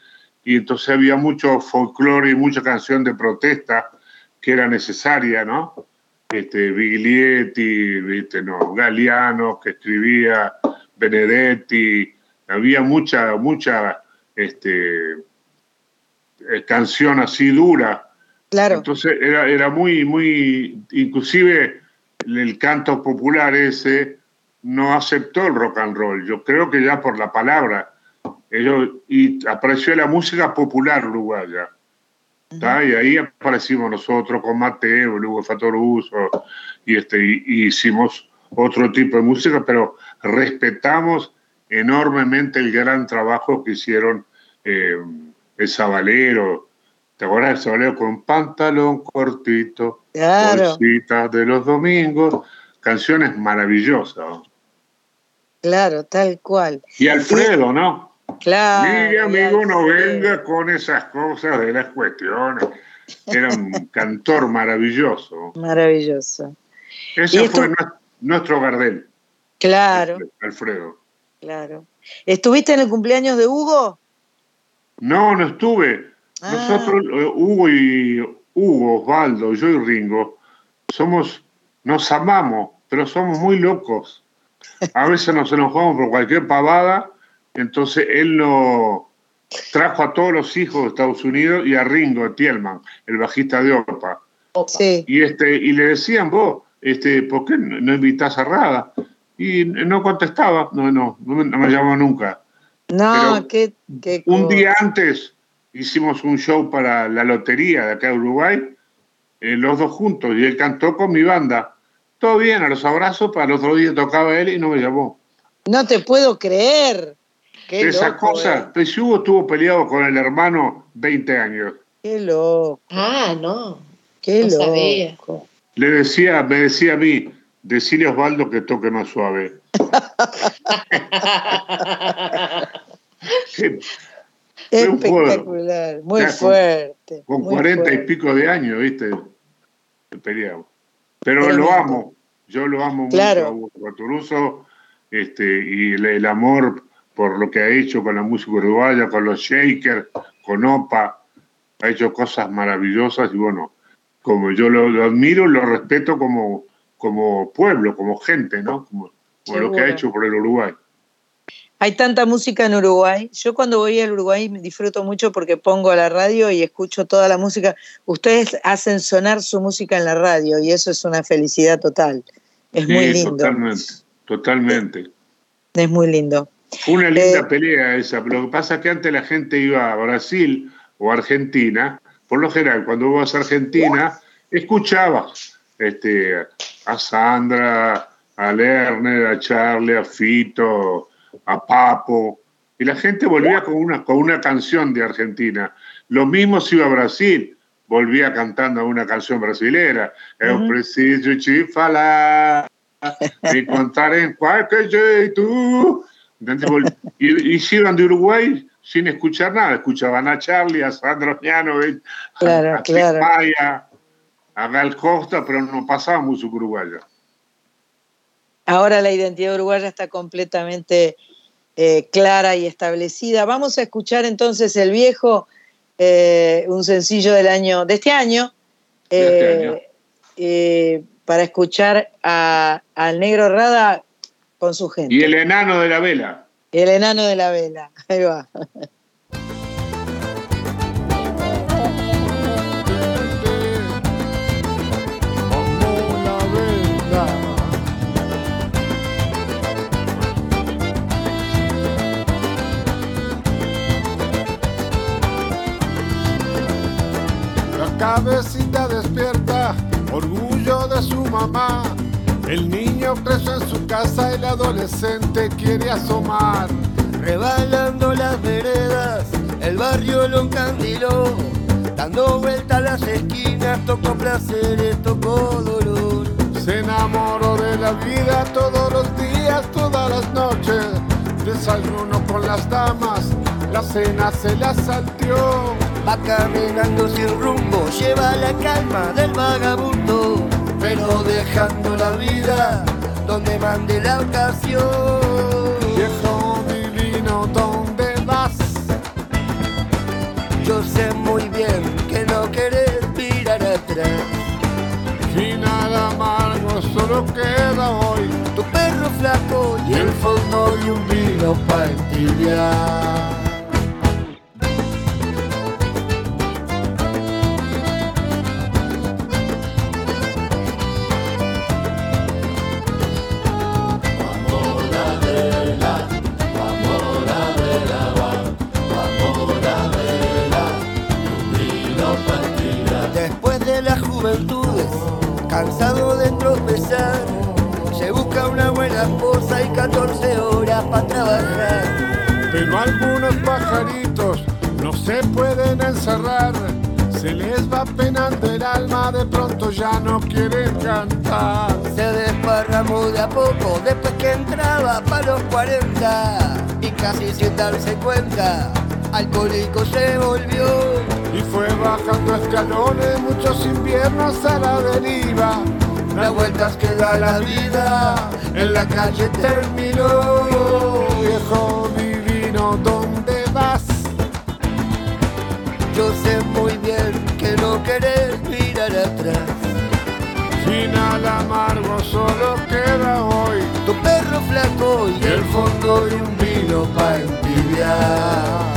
y entonces había mucho folclore y mucha canción de protesta que era necesaria, ¿no? Este, Biglietti, ¿viste? No, Galeano, que escribía, Benedetti, había mucha, mucha este, eh, canción así dura. Claro. Entonces era, era muy, muy, inclusive el canto popular ese no aceptó el rock and roll. Yo creo que ya por la palabra. Ellos, y apareció la música popular uruguaya. Y ahí aparecimos nosotros con Mateo, Lugo Fatoruso, y, este, y, y hicimos otro tipo de música, pero respetamos enormemente el gran trabajo que hicieron eh, el Sabalero. ¿Te acuerdas del Sabalero con pantalón cortito? Claro. Bolsitas de los domingos, canciones maravillosas. Claro, tal cual. Y Alfredo, ¿no? Claro. Mi amigo, no venga con esas cosas de las cuestiones. Era un cantor maravilloso. Maravilloso. Ese fue nues- nuestro Gardel, Claro, Alfredo. claro. ¿Estuviste en el cumpleaños de Hugo? No, no estuve. Ah. Nosotros, eh, Hugo y Hugo, Osvaldo, yo y Ringo, somos, nos amamos, pero somos muy locos. A veces nos enojamos por cualquier pavada, entonces él lo trajo a todos los hijos de Estados Unidos y a Ringo Tielman, el bajista de Opa. Sí. Y este, y le decían vos, este, ¿por qué no invitás a Rada? Y no contestaba, no, no, no me, no me llamó nunca. No, qué, qué Un día antes hicimos un show para la lotería de acá de Uruguay, eh, los dos juntos, y él cantó con mi banda. Todo bien, a los abrazos, para el otro día tocaba él y no me llamó. No te puedo creer. Qué Esa loco, cosa, eh. Hugo estuvo peleado con el hermano 20 años. Qué loco, Ah, no. qué No loco. sabía. Le decía, me decía a mí, decirle a Osvaldo que toque más suave. Espectacular, muy fuerte. Con, cuarenta y pico de años, ¿viste? Peleamos. Pero lo amo, yo lo amo claro. mucho a Guaturuso, este, y el, amor por lo que ha hecho con la música uruguaya, con los shakers, con OPA, ha hecho cosas maravillosas y bueno, como yo lo, lo admiro, lo respeto como, como pueblo, como gente, ¿no? Como, como lo que ha hecho por el Uruguay. Hay tanta música en Uruguay. Yo cuando voy al Uruguay me disfruto mucho porque pongo la radio y escucho toda la música. Ustedes hacen sonar su música en la radio y eso es una felicidad total. Es muy lindo. Totalmente, totalmente. Es muy lindo. Una linda eh, pelea esa. Lo que pasa es que antes la gente iba a Brasil o Argentina. Por lo general, cuando vas a Argentina, escuchabas este, a Sandra, a Lerner, a Charlie, a Fito, a Papo, y la gente volvía con una, con una canción de Argentina. Lo mismo si iba a Brasil, volvía cantando una canción brasilera. Preciso chifala, y contar en cualquier jeito. Y, y si iban de Uruguay sin escuchar nada, escuchaban a Charlie, a Sandro Mianovich, claro, a, claro. a Gal Costa, pero no pasaba música uruguaya. Ahora la identidad uruguaya está completamente eh, clara y establecida. Vamos a escuchar entonces el viejo, eh, un sencillo del año, de este año, este eh, para escuchar al negro Rada con su gente. Y el enano de la vela. El enano de la vela, ahí va. cabecita despierta, orgullo de su mamá. El niño crece en su casa, el adolescente quiere asomar. Rebalando las veredas, el barrio lo encandiló. Dando vueltas las esquinas, tocó placeres, tocó dolor. Se enamoró de la vida todos los días, todas las noches. Desayuno con las damas, la cena se la salteó Va caminando sin rumbo, lleva la calma del vagabundo, pero dejando la vida donde mande la ocasión. Viejo divino, ¿dónde vas? Yo sé muy bien que no querés mirar atrás. Final amargo solo queda hoy. Tu perro flaco y el fondo de un vino para pronto ya no quieren cantar. Se desparramó de a poco después que entraba para los 40 y casi sin darse cuenta, alcohólico se volvió y fue bajando escalones muchos inviernos a la deriva. Las vueltas que da la vida en la calle terminó. Viejo divino, ¿dónde vas? Yo sé muy bien que no querés. Final amargo solo queda hoy. Tu perro flaco y el fondo de un vino para entibiar.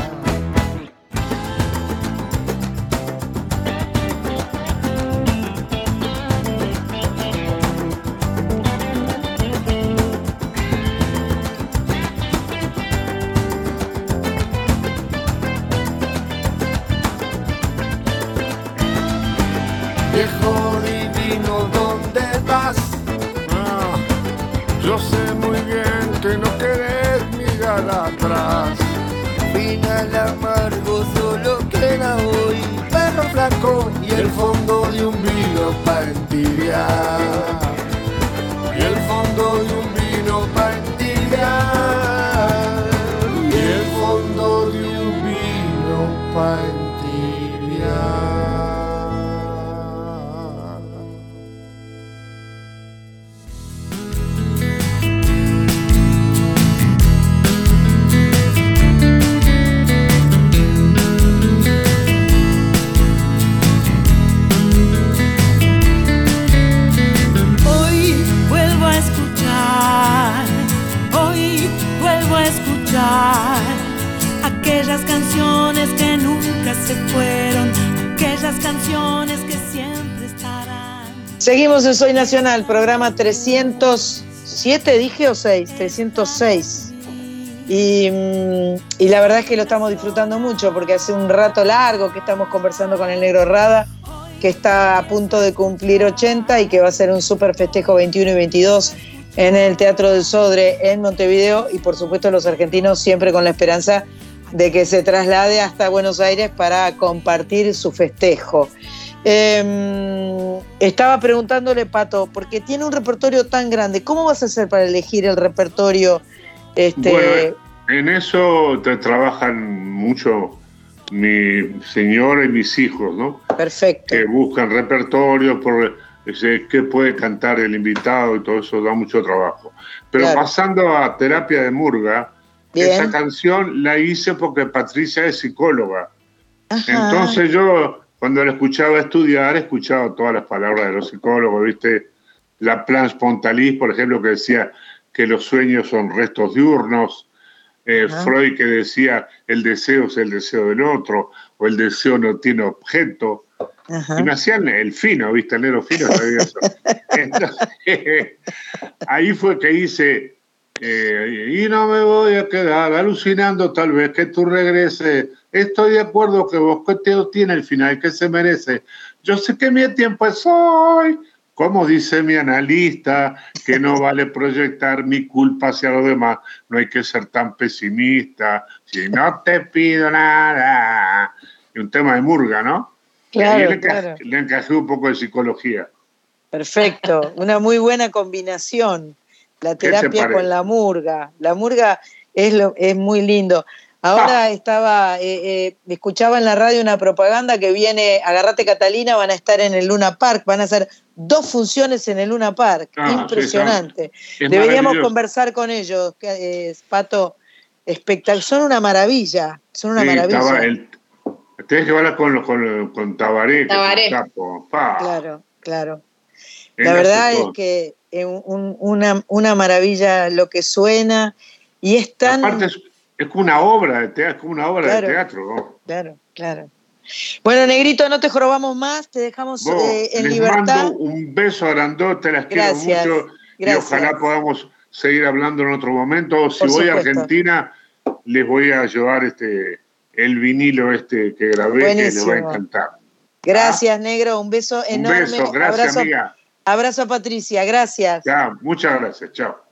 Seguimos en Soy Nacional, programa 307, dije o 6, 306. Y, mm, y, la verdad es que lo estamos disfrutando mucho porque hace un rato largo que estamos conversando con el negro Rada, que está a punto de cumplir 80 y que va a ser un súper festejo 21 y 22 en el Teatro del Sodre en Montevideo y por supuesto los argentinos siempre con la esperanza de que se traslade hasta Buenos Aires para compartir su festejo. Em, estaba preguntándole, Pato, porque tiene un repertorio tan grande, ¿cómo vas a hacer para elegir el repertorio? Este... Bueno, en eso te trabajan mucho mi señora y mis hijos, ¿no? Perfecto. Que buscan repertorio por qué puede cantar el invitado y todo eso da mucho trabajo. Pero pasando a terapia de murga, esa canción la hice porque Patricia es psicóloga. Entonces yo cuando la escuchaba estudiar, escuchaba todas las palabras de los psicólogos, ¿viste? La plan spontalis, por ejemplo, que decía que los sueños son restos diurnos, eh, Freud que decía el deseo es el deseo del otro, o el deseo no tiene objeto. Y me hacían el fino, ¿viste? El negro fino. ahí fue que hice, eh, y no me voy a quedar alucinando tal vez que tú regreses. Estoy de acuerdo que vos que tiene el final que se merece. Yo sé que mi tiempo es hoy. Como dice mi analista, que no vale proyectar mi culpa hacia los demás, no hay que ser tan pesimista. Si no te pido nada. Y un tema de murga, ¿no? Claro, le, encajé un poco de psicología. Perfecto, una muy buena combinación. La terapia con la murga. La murga es, lo, es muy lindo. Ahora ah. estaba, eh, eh, escuchaba en la radio una propaganda que viene, Agarrate Catalina, van a estar en el Luna Park, van a hacer dos funciones en el Luna Park. Ah, Impresionante. Deberíamos conversar con ellos, que, Pato. Espectacular, son una maravilla, son una maravilla. Tienes que hablar con, con, con Tabaré. Tabaré. Claro, claro. La verdad es que es una, una, maravilla lo que suena y es tan... Aparte es, como una obra de teatro, es como una obra de teatro. Claro, claro. Bueno, Negrito, no te jorobamos más, te dejamos eh, en les libertad. Mando un beso grandote, las quiero mucho y ojalá podamos seguir hablando en otro momento. Si voy a Argentina, les voy a llevar este el vinilo este que grabé que les va a encantar. Gracias, negro. Un beso enorme. Un beso, gracias, abrazo, amiga. Abrazo a Patricia, gracias. Ya, muchas gracias. Chao.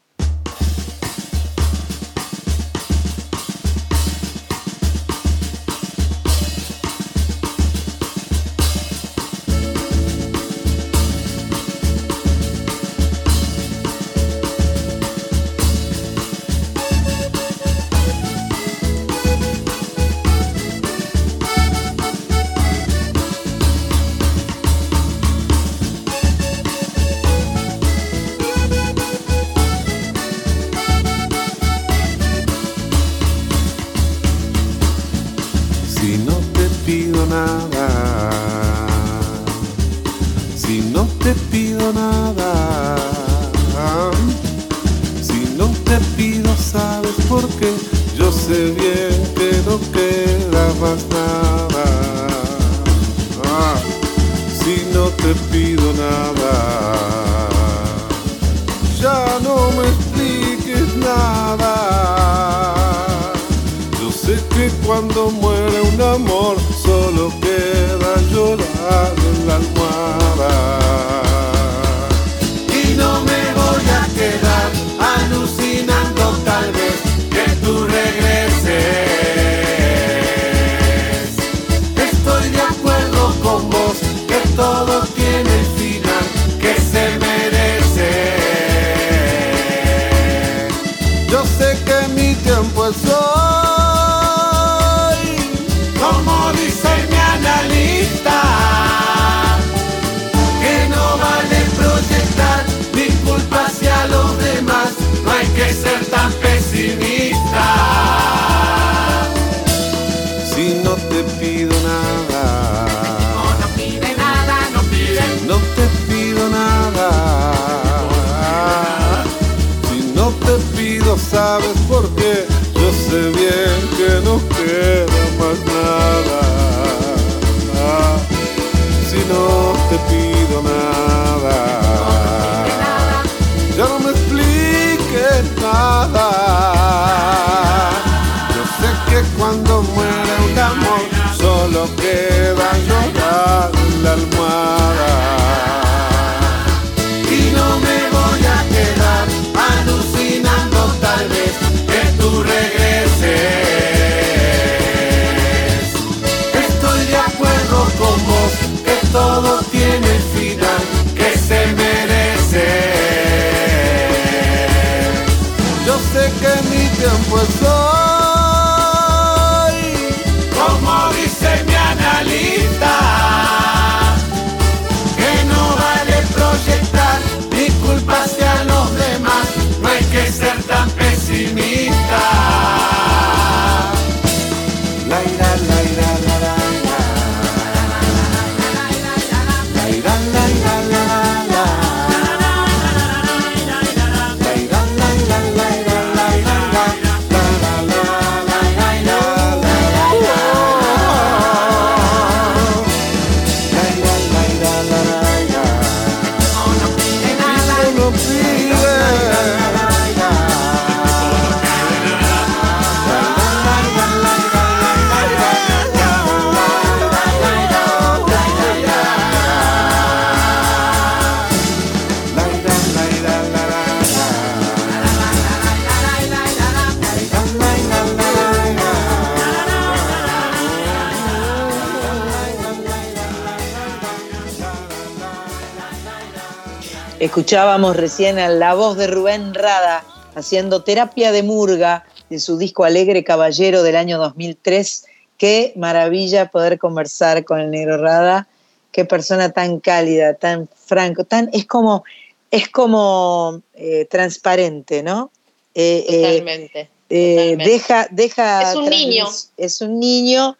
Escuchábamos recién a la voz de Rubén Rada haciendo terapia de murga de su disco Alegre Caballero del año 2003. Qué maravilla poder conversar con el negro Rada. Qué persona tan cálida, tan franco, tan es como es como eh, transparente, ¿no? Eh, eh, totalmente, Deja, deja. Es un niño. Es un niño,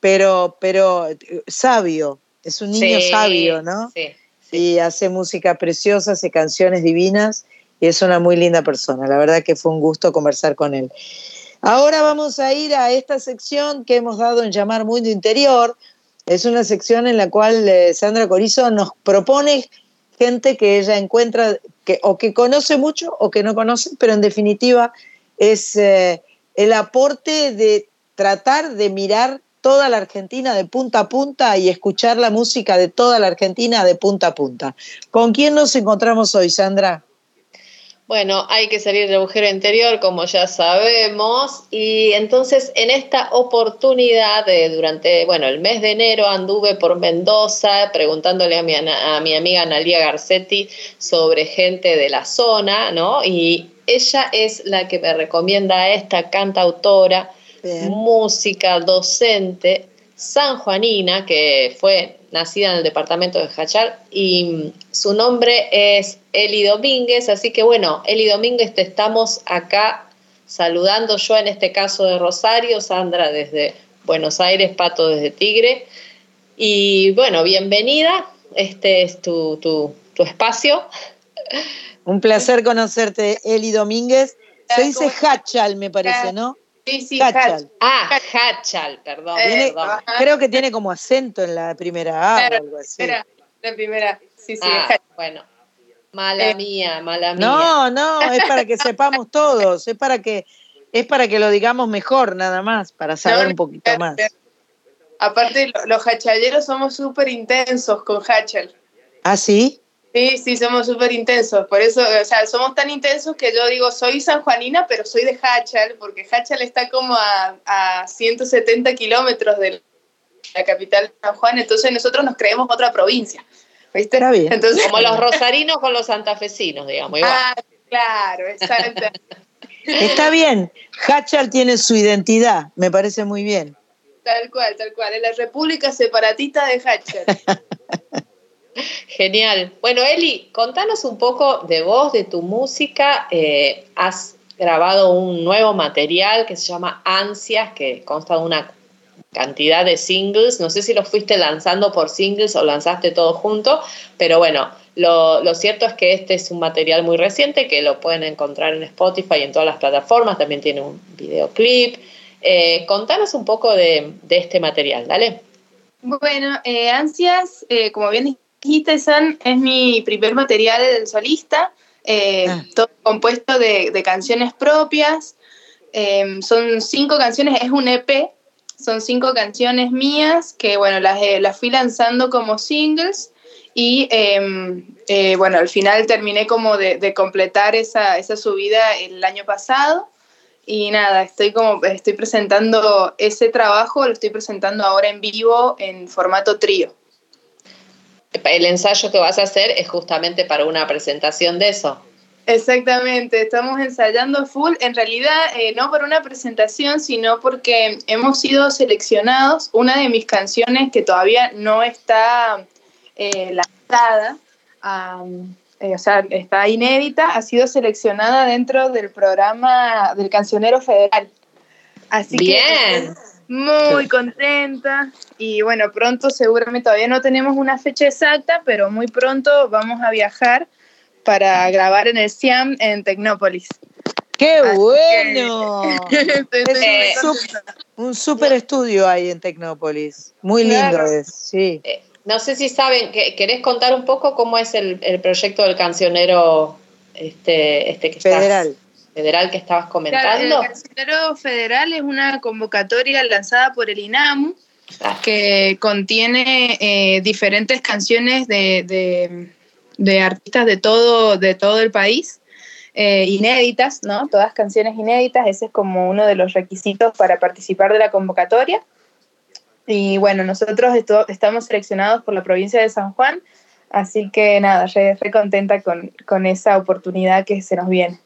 pero, pero sabio. Es un niño sabio, ¿no? Sí y hace música preciosa, hace canciones divinas y es una muy linda persona. La verdad que fue un gusto conversar con él. Ahora vamos a ir a esta sección que hemos dado en llamar Mundo Interior. Es una sección en la cual eh, Sandra Corizo nos propone gente que ella encuentra que, o que conoce mucho o que no conoce, pero en definitiva es eh, el aporte de tratar de mirar toda la Argentina de punta a punta y escuchar la música de toda la Argentina de punta a punta. ¿Con quién nos encontramos hoy, Sandra? Bueno, hay que salir del agujero interior, como ya sabemos, y entonces en esta oportunidad, de, durante bueno, el mes de enero anduve por Mendoza preguntándole a mi, a mi amiga Analia Garcetti sobre gente de la zona, ¿no? Y ella es la que me recomienda a esta cantautora música, docente, sanjuanina, que fue nacida en el departamento de Hachal, y su nombre es Eli Domínguez, así que bueno, Eli Domínguez, te estamos acá saludando yo en este caso de Rosario, Sandra desde Buenos Aires, Pato desde Tigre, y bueno, bienvenida, este es tu, tu, tu espacio. Un placer conocerte, Eli Domínguez. Se dice Hachal, me parece, ¿no? Sí, sí, Hachal. Ah, Hachal, perdón, Creo que tiene como acento en la primera A o algo así. Era la primera, sí, sí. Ah, bueno, mala eh, mía, mala mía. No, no, es para que sepamos todos, es para que es para que lo digamos mejor, nada más, para saber un poquito más. Aparte, los hachaleros somos súper intensos con Hachal. ¿Ah, sí? Sí, sí, somos súper intensos. Por eso, o sea, somos tan intensos que yo digo, soy sanjuanina, pero soy de Hachal, porque Hachal está como a, a 170 kilómetros de la capital de San Juan, entonces nosotros nos creemos otra provincia. ¿Viste? bien. Entonces, como los rosarinos con los santafesinos, digamos. Ah, claro, exacto. Está bien. Hachal tiene su identidad, me parece muy bien. Tal cual, tal cual. Es la República Separatista de Hachal. Genial. Bueno, Eli, contanos un poco de vos, de tu música. Eh, has grabado un nuevo material que se llama Ansias, que consta de una cantidad de singles. No sé si los fuiste lanzando por singles o lanzaste todo junto, pero bueno, lo, cierto es que este es un material muy reciente que lo pueden encontrar en Spotify y en todas las plataformas. También tiene un videoclip. Eh, contanos un poco de, este material, dale. Bueno, eh, Ansias, como bien San es mi primer material solista, eh, ah. todo compuesto de, canciones propias. Em, son cinco canciones, es un EP, son cinco canciones mías que, bueno, las, eh, las fui lanzando como singles y, em, eh, bueno, al final terminé como de, completar esa, esa subida el año pasado. Y nada, estoy como estoy presentando ese trabajo, lo estoy presentando ahora en vivo en formato trío el ensayo que vas a hacer es justamente para una presentación de eso. Exactamente, estamos ensayando full, en realidad eh, no por una presentación, sino porque hemos sido seleccionados, una de mis canciones que todavía no está eh, lanzada, eh, o sea, está inédita, ha sido seleccionada dentro del programa del Cancionero Federal. Así Bien. que muy contenta y bueno, pronto seguramente todavía no tenemos una fecha exacta, pero muy pronto vamos a viajar para grabar en el CIAM en Tecnópolis. ¡Qué bueno! un súper estudio ahí en Tecnópolis. Muy lindo es, sí. Eh, no sé si saben, ¿querés contar un poco cómo es el, proyecto del cancionero este, este que Federal federal que estabas comentando. el Cancionero Federal es una convocatoria lanzada por el INAMU ah. que contiene eh, diferentes canciones de, artistas de todo, de todo el país. Eh, inéditas, ¿no? Todas canciones inéditas, ese es como uno de los requisitos para participar de la convocatoria. Y bueno, nosotros estamos seleccionados por la provincia de San Juan, Así que nada, re, contenta con, con, esa oportunidad que se nos viene.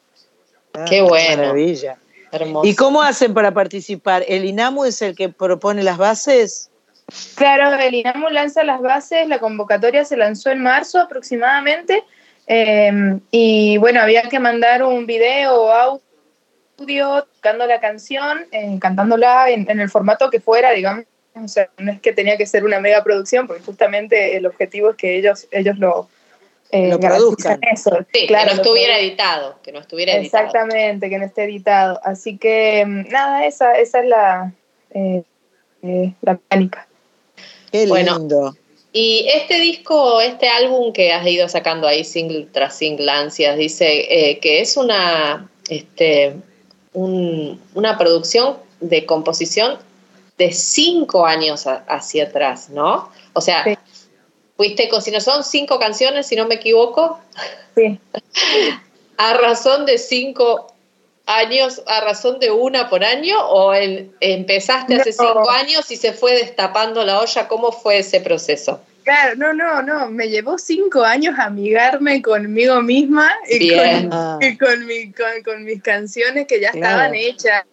Ah, qué bueno. Maravilla. Hermoso. ¿Y cómo hacen para participar? ¿El INAMU es el que propone las bases? Claro, el INAMU lanza las bases, la convocatoria se lanzó en marzo aproximadamente. Em, y bueno, había que mandar un video o audio tocando la canción, eh, cantándola en, en, el formato que fuera, digamos, o sea, no es que tenía que ser una mega producción, porque justamente el objetivo es que ellos, ellos lo, eh, produzcan. Eso. Sí, que no estuviera editado, que no estuviera Exactamente, que no esté editado. Así que mm, nada, esa, esa es la, eh, eh, la mecánica. Qué lindo. y este disco, este álbum que has ido sacando ahí single tras single ansias, dice que es una, este, una producción de composición de cinco años hacia atrás, ¿no? O sea, fuiste con, si no son cinco canciones, si no me equivoco. Sí. a razón de cinco años, a razón de una por año, o empezaste hace cinco años y se fue destapando la olla, ¿cómo fue ese proceso? Claro, no, no, no, me llevó cinco años amigarme conmigo misma y, con, ah. con, mis canciones que ya estaban hechas.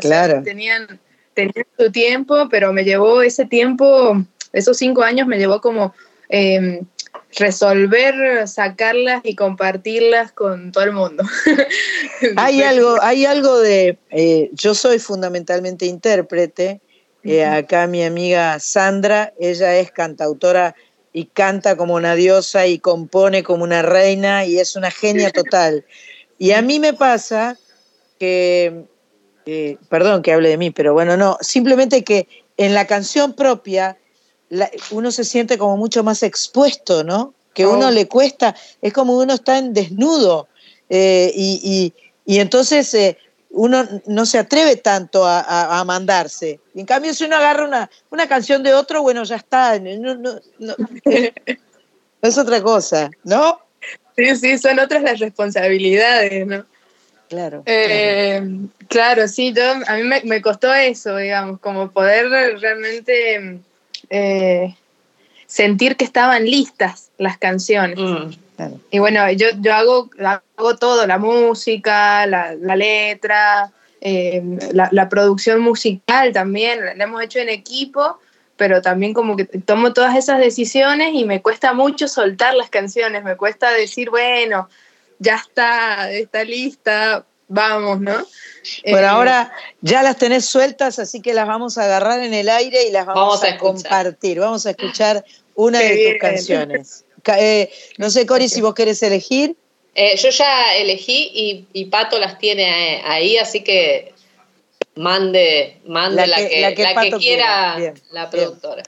claro. tenían, tenía su tiempo, pero me llevó ese tiempo, esos cinco años me llevó como em, resolver, sacarlas y compartirlas con todo el mundo. hay algo, hay algo de, eh, yo soy fundamentalmente intérprete, eh, acá mi amiga Sandra, ella es cantautora y canta como una diosa y compone como una reina y es una genia total. Y a mí me pasa que perdón que hable de mí, pero bueno, no, simplemente que en la canción propia uno se siente como mucho más expuesto, ¿no? Que uno oh. le cuesta, es como uno está en desnudo eh, y, entonces eh, uno no se atreve tanto a, mandarse. en cambio, si uno agarra una, una canción de otro, bueno, ya está, no, no, no es otra cosa, ¿no? Sí, sí, son otras las responsabilidades, ¿no? Claro. Eh, claro. sí, yo, a mí me, costó eso, digamos, como poder realmente eh, sentir que estaban listas las canciones. Mm, y bueno, yo, yo hago, hago todo, la música, la, letra, eh, la, producción musical también, la hemos hecho en equipo, pero también como que tomo todas esas decisiones y me cuesta mucho soltar las canciones, me cuesta decir, bueno, ya está, está lista, vamos, ¿no? Por eh, ahora ya las tenés sueltas, así que las vamos a agarrar en el aire y las vamos, a, compartir. Vamos a escuchar una de tus canciones. Eh, no sé, Cori, si vos querés elegir. Eh, yo ya elegí y, Pato las tiene ahí, así que mande, mande la que, la que, quiera, la productora.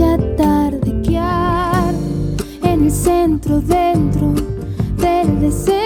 Ante el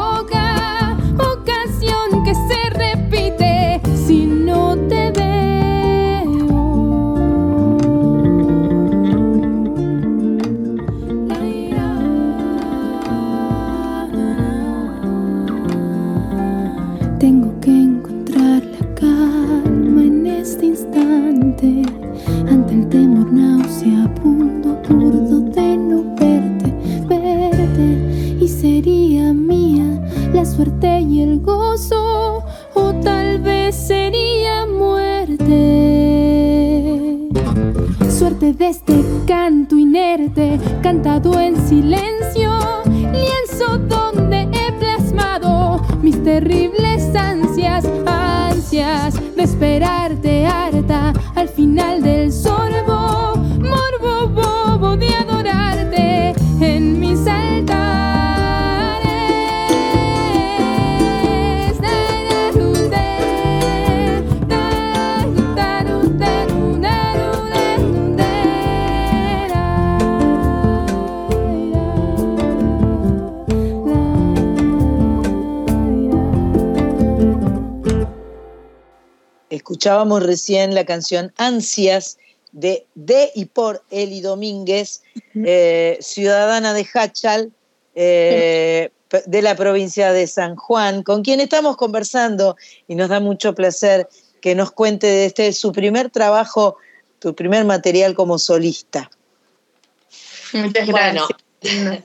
suerte y el gozo, o tal vez sería muerte. Suerte de este canto inerte, cantado en silencio Escuchábamos recién la canción Ansias de, de y por Eli Domínguez, eh, ciudadana de Hachal, eh, de la provincia de San Juan, con quien estamos conversando y nos da mucho placer que nos cuente de este su primer trabajo, tu primer material como solista. Muchas gracias.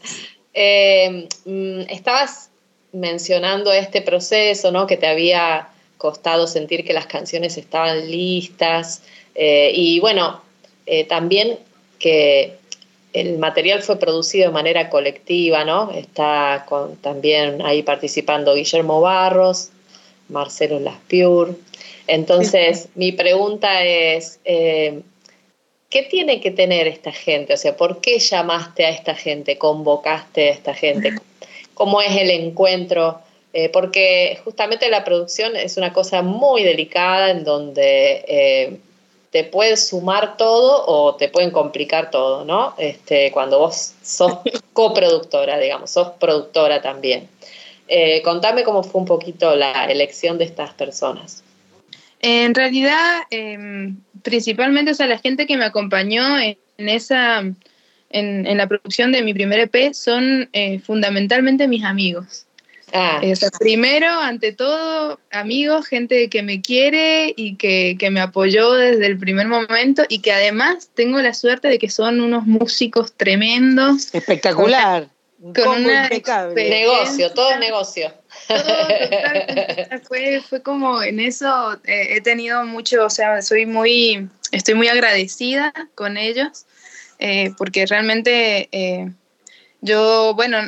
Eh, mm, estabas mencionando este proceso, ¿no? Que te había costado sentir que las canciones estaban listas eh, y bueno, eh, también que el material fue producido de manera colectiva, ¿no? Está con, también ahí participando Guillermo Barros, Marcelo Laspiur. Entonces, mi pregunta es, eh, ¿qué tiene que tener esta gente? O sea, ¿por qué llamaste a esta gente, convocaste a esta gente? ¿Cómo es el encuentro? Eh, porque justamente la producción es una cosa muy delicada en donde eh, te puedes sumar todo o te pueden complicar todo, ¿no? Este, cuando vos sos coproductora, digamos, sos productora también. Eh, contame cómo fue un poquito la elección de estas personas. En realidad, em, principalmente, o sea, la gente que me acompañó en, esa, en, la producción de mi primer EP son fundamentalmente mis amigos. Ah. primero, ante todo, amigos, gente que me quiere y que, me apoyó desde el primer momento y que además tengo la suerte de que son unos músicos tremendos. Espectacular. Con, una negocio, todo negocio. fue, fue como en eso eh, he tenido mucho, o sea, soy muy, estoy muy agradecida con ellos, eh, porque realmente eh, yo, bueno,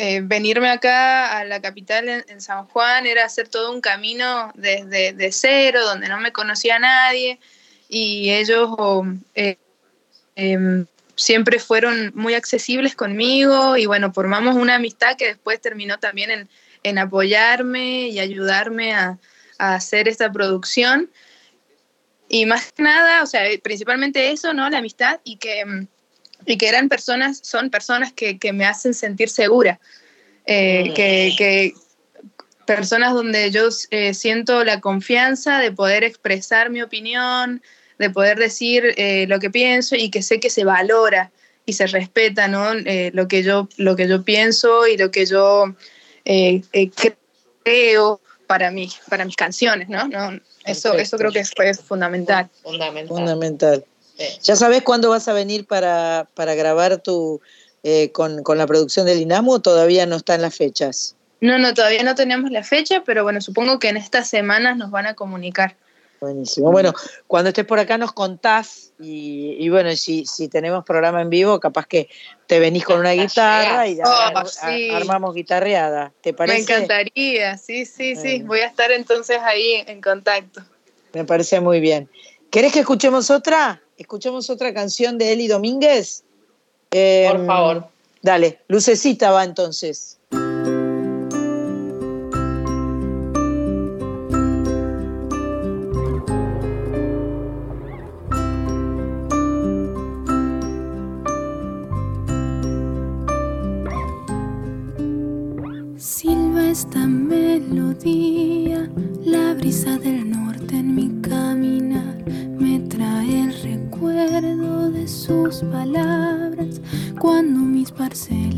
eh, venirme acá a la capital en, San Juan era hacer todo un camino desde de cero, donde no me conocía nadie y ellos eh, em, siempre fueron muy accesibles conmigo y bueno, formamos una amistad que después terminó también en, en apoyarme y ayudarme a, a, hacer esta producción. Y más que nada, o sea, principalmente eso, ¿no? La amistad y que em, y que eran personas, son personas que, que me hacen sentir segura, eh, mm. que, que, personas donde yo eh, siento la confianza de poder expresar mi opinión, de poder decir eh, lo que pienso y que sé que se valora y se respeta ¿no? lo, que yo, lo que yo pienso y lo que yo creo para, mí, para mis canciones. ¿no? ¿No? Eso, eso creo que fue fundamental. Fundamental. fundamental. ¿Ya sabes cuándo vas a venir para, para grabar tu, eh, con, con, la producción del INAMU o todavía no están las fechas? No, no, todavía no tenemos la fecha, pero bueno, supongo que en estas semanas nos van a comunicar. Buenísimo. Bueno, cuando estés por acá nos contás y, y bueno, si, si tenemos programa en vivo, capaz que te venís con una guitarra y oh, armamos guitarreada. ¿Te parece? Me encantaría, sí, sí, sí. Voy a estar entonces ahí en contacto. Me parece muy bien. ¿Querés que escuchemos otra? ¿Escuchemos otra canción de Eli Domínguez? Por em, favor. Dale, Lucecita va entonces. Silva esta melodía, la brisa del mis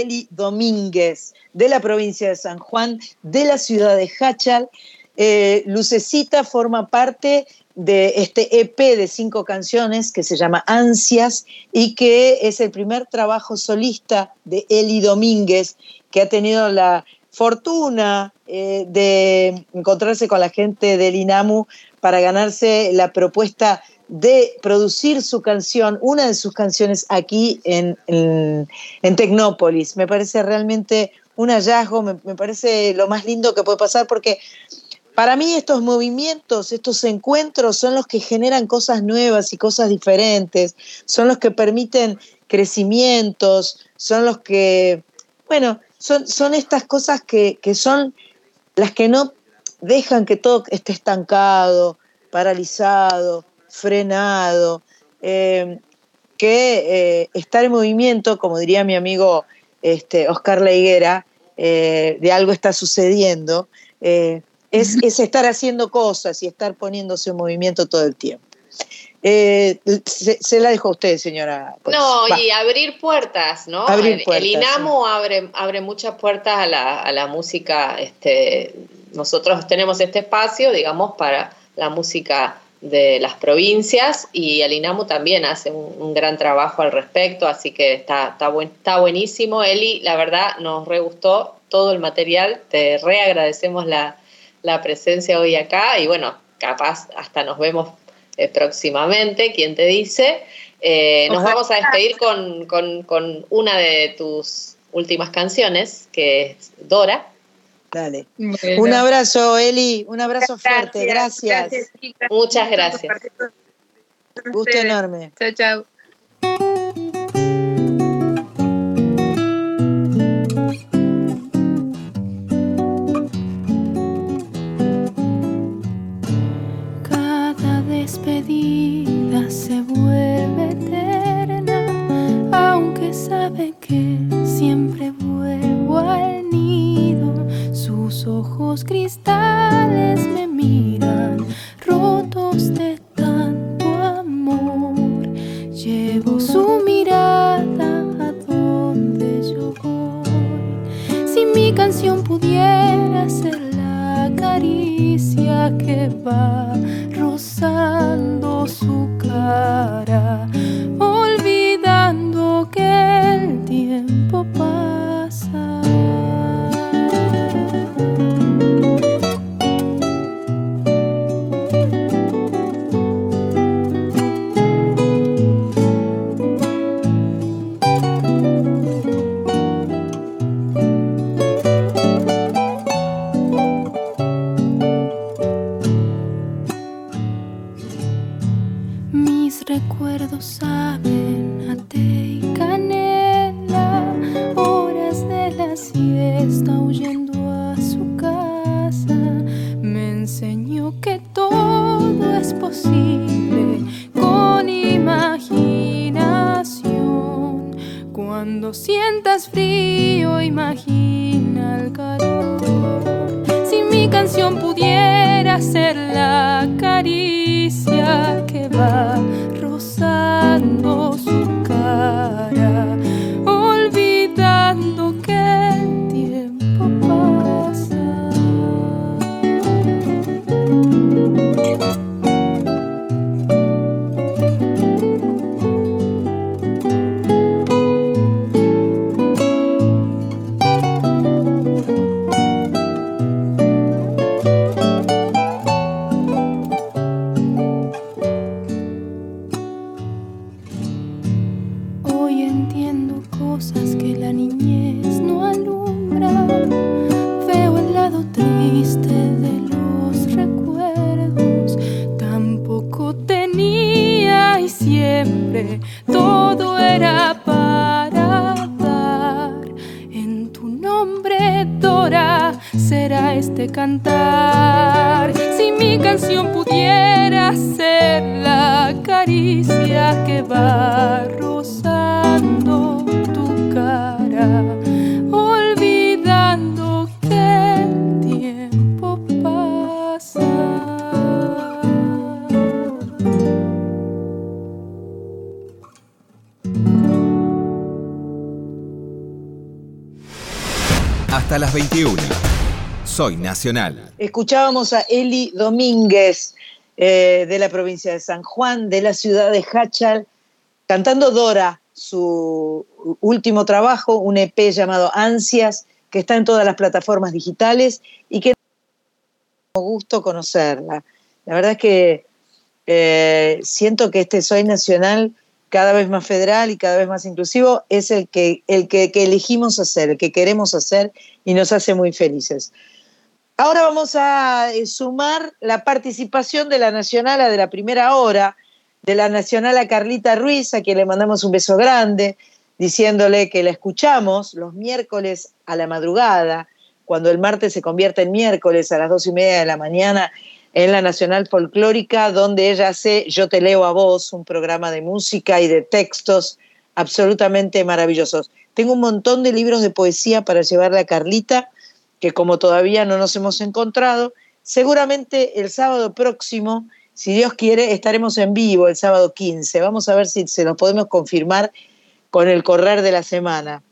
Eli Domínguez, de la provincia de San Juan, de la ciudad de Hachal. Eh, Lucecita forma parte de este EP de cinco canciones que se llama Ansias y que es el primer trabajo solista de Eli Domínguez, que ha tenido la fortuna eh, de encontrarse con la gente del INAMU para ganarse la propuesta de producir su canción, una de sus canciones aquí en, en, en Tecnópolis. Me parece realmente un hallazgo, me, me, parece lo más lindo que puede pasar porque para mí estos movimientos, estos encuentros son los que generan cosas nuevas y cosas diferentes, son los que permiten crecimientos, son los que, bueno, son, son estas cosas que, que son las que no dejan que todo esté estancado, paralizado, frenado, eh, que eh, estar en movimiento, como diría mi amigo este, Oscar La Higuera, eh, de algo está sucediendo, es, es, estar haciendo cosas y estar poniéndose en movimiento todo el tiempo. Se, se, la dejo a usted, señora. Pues, no, va. y abrir puertas, ¿no? Abrir el, puertas, el INAMO sí. abre, abre muchas puertas a la, a la música. Este, nosotros tenemos este espacio, digamos, para la música de las provincias y el INAMU también hace un, un gran trabajo al respecto, así que está, está, buen, está buenísimo. Eli, la verdad, nos re gustó todo el material, te re agradecemos la, la presencia hoy acá y bueno, capaz hasta nos vemos eh, próximamente, ¿quién te dice? Eh, nos vamos a despedir con, con, con una de tus últimas canciones, que es Dora. Dale. Bueno. Un abrazo, Eli, un abrazo gracias, fuerte, gracias. gracias Muchas gracias. Gusto enorme. Chao, chao. Cada despedida se vuelve eterna, aunque sabe que siempre vuelvo sus ojos cristales me miran, rotos de tanto amor. Llevo su mirada a donde yo voy. Si mi canción pudiera ser la caricia que va rozando su cara, saben a té y canela, horas de la siesta huyendo a su casa. Me enseñó que todo es posible con imaginación. Cuando sientas frío, imagina el calor. Si mi canción pudiera ser la caricia Escuchábamos a Eli Domínguez eh, de la provincia de San Juan, de la ciudad de Hachal, cantando Dora, su último trabajo, un EP llamado Ansias, que está en todas las plataformas digitales y que gusto conocerla. La verdad es que eh, siento que este Soy Nacional, cada vez más federal y cada vez más inclusivo, es el que, el que elegimos hacer, el que queremos hacer y nos hace muy felices. Ahora vamos a eh, sumar la participación de la Nacional a de la primera hora, de la Nacional a Carlita Ruiz, a quien le mandamos un beso grande, diciéndole que la escuchamos los miércoles a la madrugada, cuando el martes se convierte en miércoles a las dos y media de la mañana en la Nacional Folclórica, donde ella hace Yo te leo a vos, un programa de música y de textos absolutamente maravillosos. Tengo un montón de libros de poesía para llevarle a Carlita que como todavía no nos hemos encontrado, seguramente el sábado próximo, si Dios quiere, estaremos en vivo el sábado 15. Vamos a ver si se nos podemos confirmar con el correr de la semana.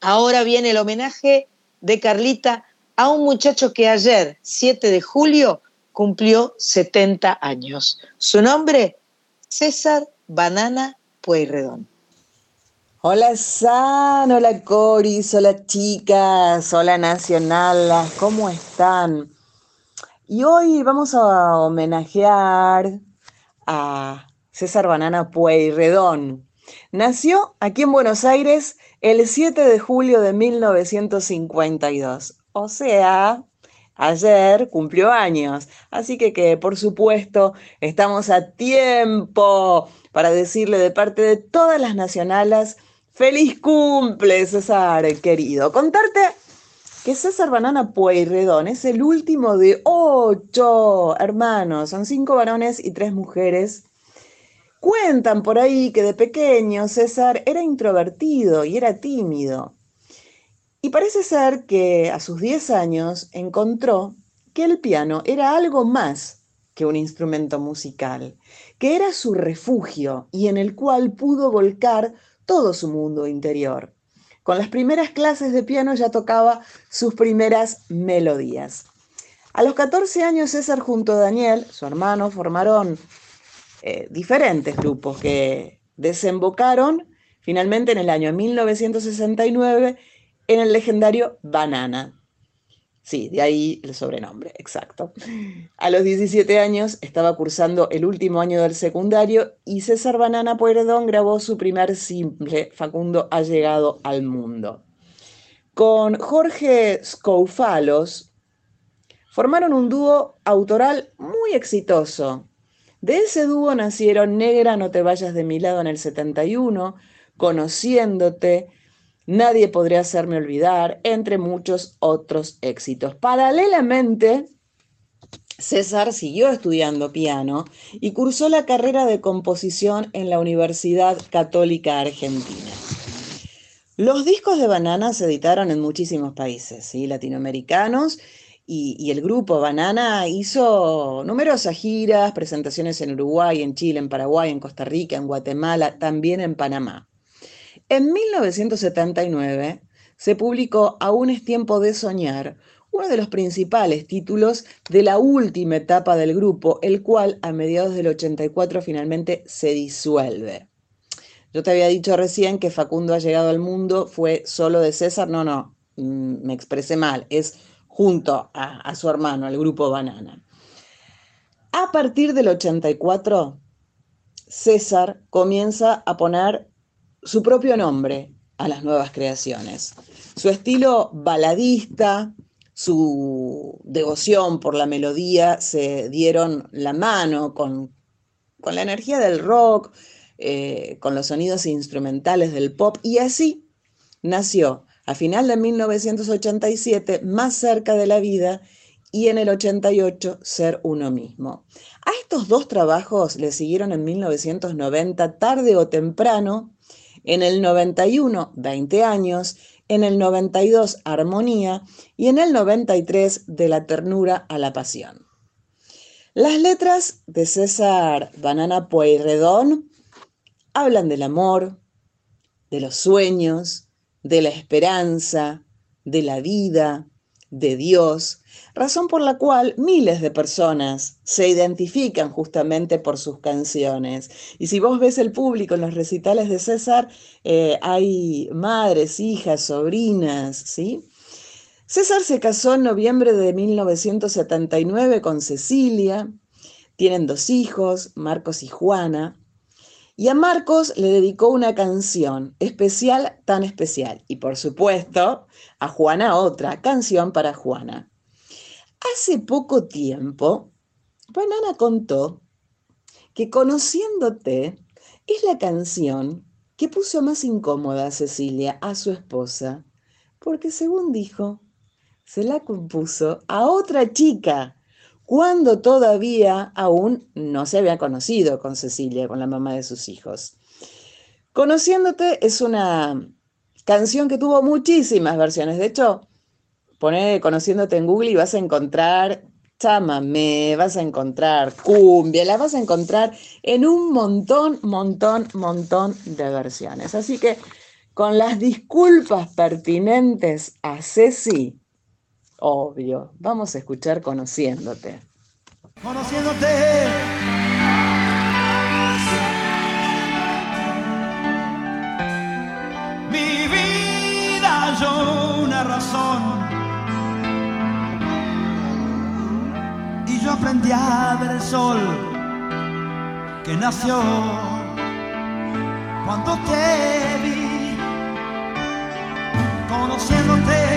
Ahora viene el homenaje de Carlita a un muchacho que ayer, 7 de julio, cumplió 70 años. Su nombre, César Banana Pueyrredón. Hola San, hola Coris, hola chicas, hola Nacional, ¿cómo están? Y hoy vamos a homenajear a César Banana Pueyrredón. Nació aquí en Buenos Aires el 7 de julio de 1952, o sea, ayer cumplió años, así que que por supuesto estamos a tiempo para decirle de parte de todas las nacionales Feliz cumple, César, querido. Contarte que César Banana Pueyrredón es el último de ocho hermanos. Son cinco varones y tres mujeres. Cuentan por ahí que de pequeño César era introvertido y era tímido. Y parece ser que a sus diez años encontró que el piano era algo más que un instrumento musical, que era su refugio y en el cual pudo volcar todo su mundo interior. con las primeras clases de piano ya tocaba sus primeras melodías. A los 14 años César junto a Daniel, su hermano, formaron eh, diferentes grupos que desembocaron finalmente en el año 1969 en el legendario Banana. Sí, de ahí el sobrenombre, exacto. A los 17 años estaba cursando el último año del secundario y César Banana Pueyrredón grabó su primer simple, Facundo ha llegado al mundo. Con Jorge Scoufalos formaron un dúo autoral muy exitoso. De ese dúo nacieron Negra, no te vayas de mi lado en el 71, Conociéndote, Nadie podría hacerme olvidar, entre muchos otros éxitos. Paralelamente, César siguió estudiando piano y cursó la carrera de composición en la Universidad Católica Argentina. Los discos de Banana se editaron en muchísimos países ¿sí? latinoamericanos y, y, el grupo Banana hizo numerosas giras, presentaciones en Uruguay, en Chile, en Paraguay, en Costa Rica, en Guatemala, también en Panamá. En 1979 se publicó Aún es tiempo de soñar, uno de los principales títulos de la última etapa del grupo, el cual a mediados del 84 finalmente se disuelve. Yo te había dicho recién que Facundo ha llegado al mundo, fue solo de César, no, no, mm, me expresé mal, es junto a, a su hermano, el grupo Banana. A partir del 84, César comienza a poner su propio nombre a las nuevas creaciones. Su estilo baladista, su devoción por la melodía se dieron la mano con, con la energía del rock, eh, con los sonidos instrumentales del pop y así nació a final de 1987 más cerca de la vida y en el 88 ser uno mismo. A estos dos trabajos le siguieron en 1990 tarde o temprano en el 91, 20 años, en el 92, armonía, y en el 93, de la ternura a la pasión. Las letras de César Banana Pueyrredón hablan del amor, de los sueños, de la esperanza, de la vida, de Dios, razón por la cual miles de personas se identifican justamente por sus canciones. Y si vos ves el público en los recitales de César, eh, hay madres, hijas, sobrinas, ¿sí? César se casó en noviembre de 1979 con Cecilia, tienen dos hijos, Marcos y Juana, y a Marcos le dedicó una canción especial, tan especial. Y por supuesto, a Juana otra, canción para Juana. Hace poco tiempo, Banana contó que Conociéndote es la canción que puso más incómoda a Cecilia, a su esposa, porque según dijo, se la compuso a otra chica cuando todavía aún no se había conocido con Cecilia, con la mamá de sus hijos. Conociéndote es una canción que tuvo muchísimas versiones. De hecho, poné Conociéndote en Google y vas a encontrar chamamé, vas a encontrar cumbia, la vas a encontrar en un montón, montón, montón de versiones. Así que con las disculpas pertinentes a Ceci, Obvio. Vamos a escuchar Conociéndote. Conociéndote. Aprendí a ver el sol que nació cuando te vi. Conociéndote.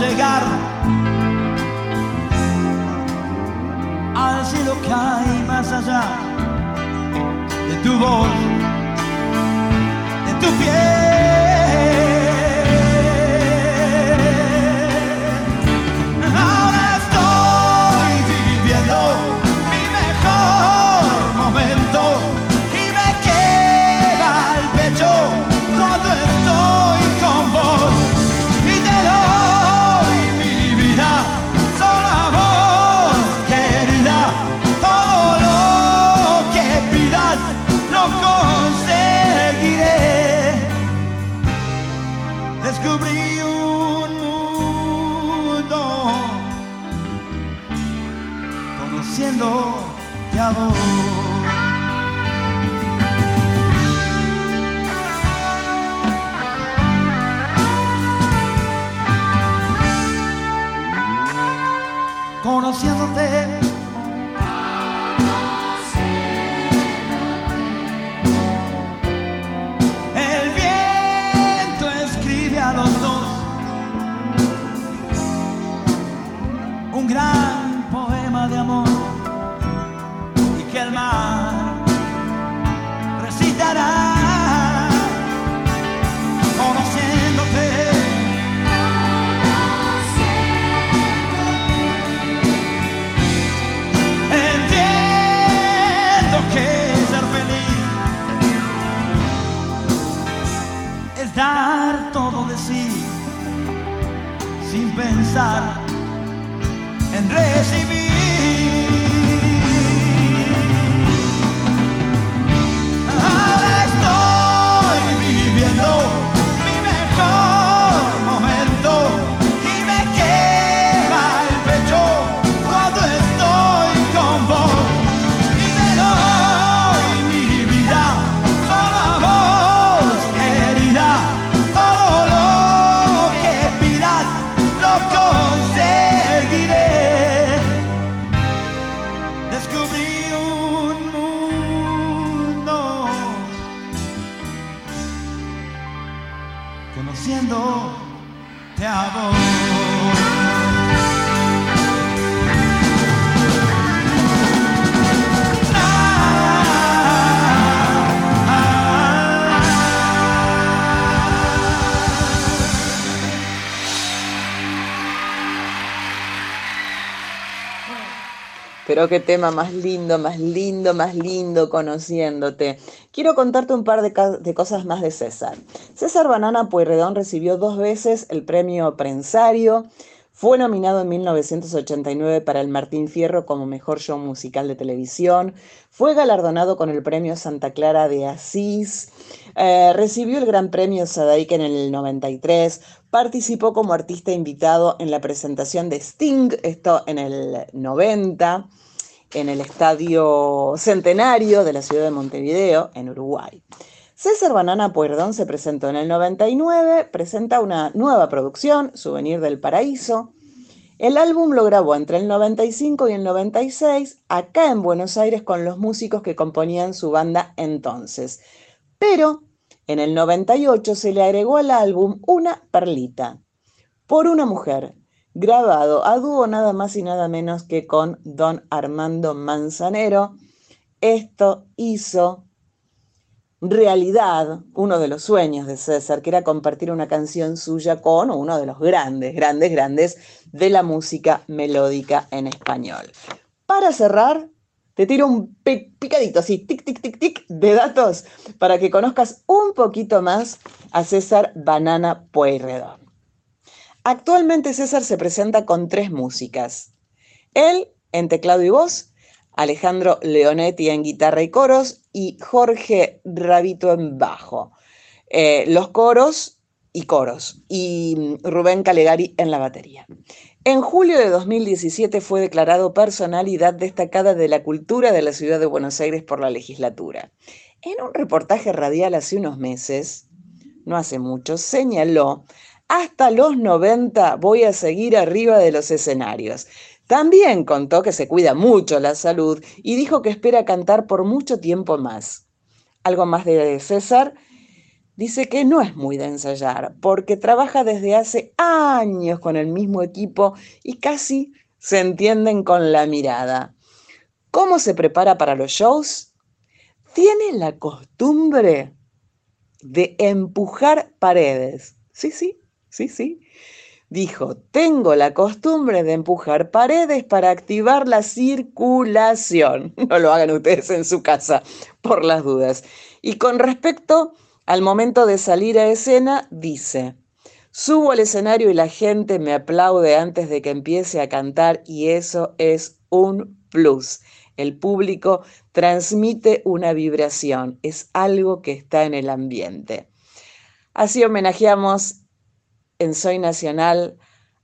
llegar al cielo que hay más allá de tu voz, tu piel. Conociéndote. El viento escribe a los dos un gran poema de amor y que el mar recitará. Dar todo de sí sin pensar devil. Pero qué tema más lindo, más lindo, más lindo conociéndote. Quiero contarte un par de, cosas más de César. César Banana Pueyrredón recibió dos veces el premio Prensario. Fue nominado en 1989 para el Martín Fierro como mejor show musical de televisión. Fue galardonado con el premio Santa Clara de Asís. Eh, recibió el Gran Premio Sadaik en el 93. Participó como artista invitado en la presentación de Sting, esto en el 90 en el Estadio Centenario de la ciudad de Montevideo, en Uruguay. César Banana Puerdón se presentó en el 99, presenta una nueva producción, Souvenir del Paraíso. El álbum lo grabó entre el 95 y el 96, acá en Buenos Aires con los músicos que componían su banda entonces. Pero en el 98 se le agregó al álbum una perlita, por una mujer, grabado a dúo nada más y nada menos que con don Armando Manzanero. Esto hizo realidad uno de los sueños de César, que era compartir una canción suya con uno de los grandes, grandes, grandes de la música melódica en español. Para cerrar, te tiro un picadito así, tic, tic, tic, tic, de datos para que conozcas un poquito más a César Banana Pueyrredón. Actualmente César se presenta con tres músicas. Él en teclado y voz, Alejandro Leonetti en guitarra y coros y Jorge Rabito en bajo. Eh, los coros y coros y mm, Rubén Calegari en la batería. En julio de 2017 fue declarado personalidad destacada de la cultura de la ciudad de Buenos Aires por la legislatura. En un reportaje radial hace unos meses, no hace mucho, señaló hasta los 90 voy a seguir arriba de los escenarios. También contó que se cuida mucho la salud y dijo que espera cantar por mucho tiempo más. Algo más de César. Dice que no es muy de ensayar porque trabaja desde hace años con el mismo equipo y casi se entienden con la mirada. ¿Cómo se prepara para los shows? Tiene la costumbre de empujar paredes. Sí, sí, sí, sí. Dijo, tengo la costumbre de empujar paredes para activar la circulación. No lo hagan ustedes en su casa, por las dudas. Y con respecto al momento de salir a escena, dice, subo al escenario y la gente me aplaude antes de que empiece a cantar y eso es un plus. el público, transmite una vibración, es algo que está en el ambiente. Así homenajeamos en Soy Nacional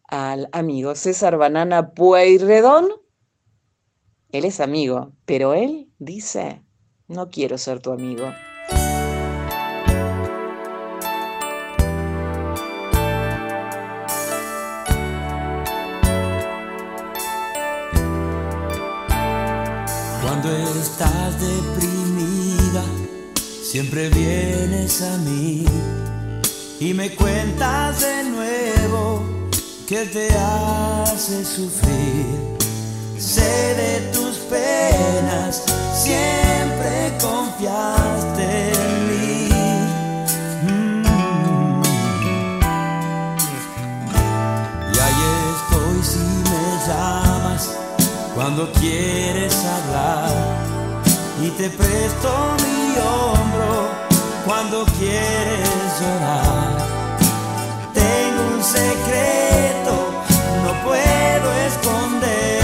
al amigo César Banana Pueyrredón. Él es amigo, pero él dice, no quiero ser tu amigo. Cuando estás deprimida, siempre vienes a mí y me cuentas de nuevo que te hace sufrir. Sé de tus penas, siempre confiaste en mí. Mm. Y ahí estoy si me llamas cuando quieres hablar y te presto mi hombro cuando quieres llorar. Tengo un secreto, no puedo esconderlo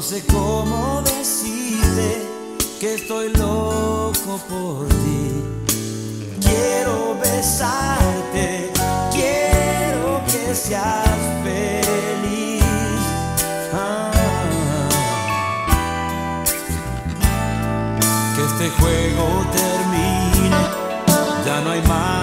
No sé cómo decirte que estoy loco por ti. Quiero besarte, quiero que seas feliz. Ah. que este juego termine, ya no hay más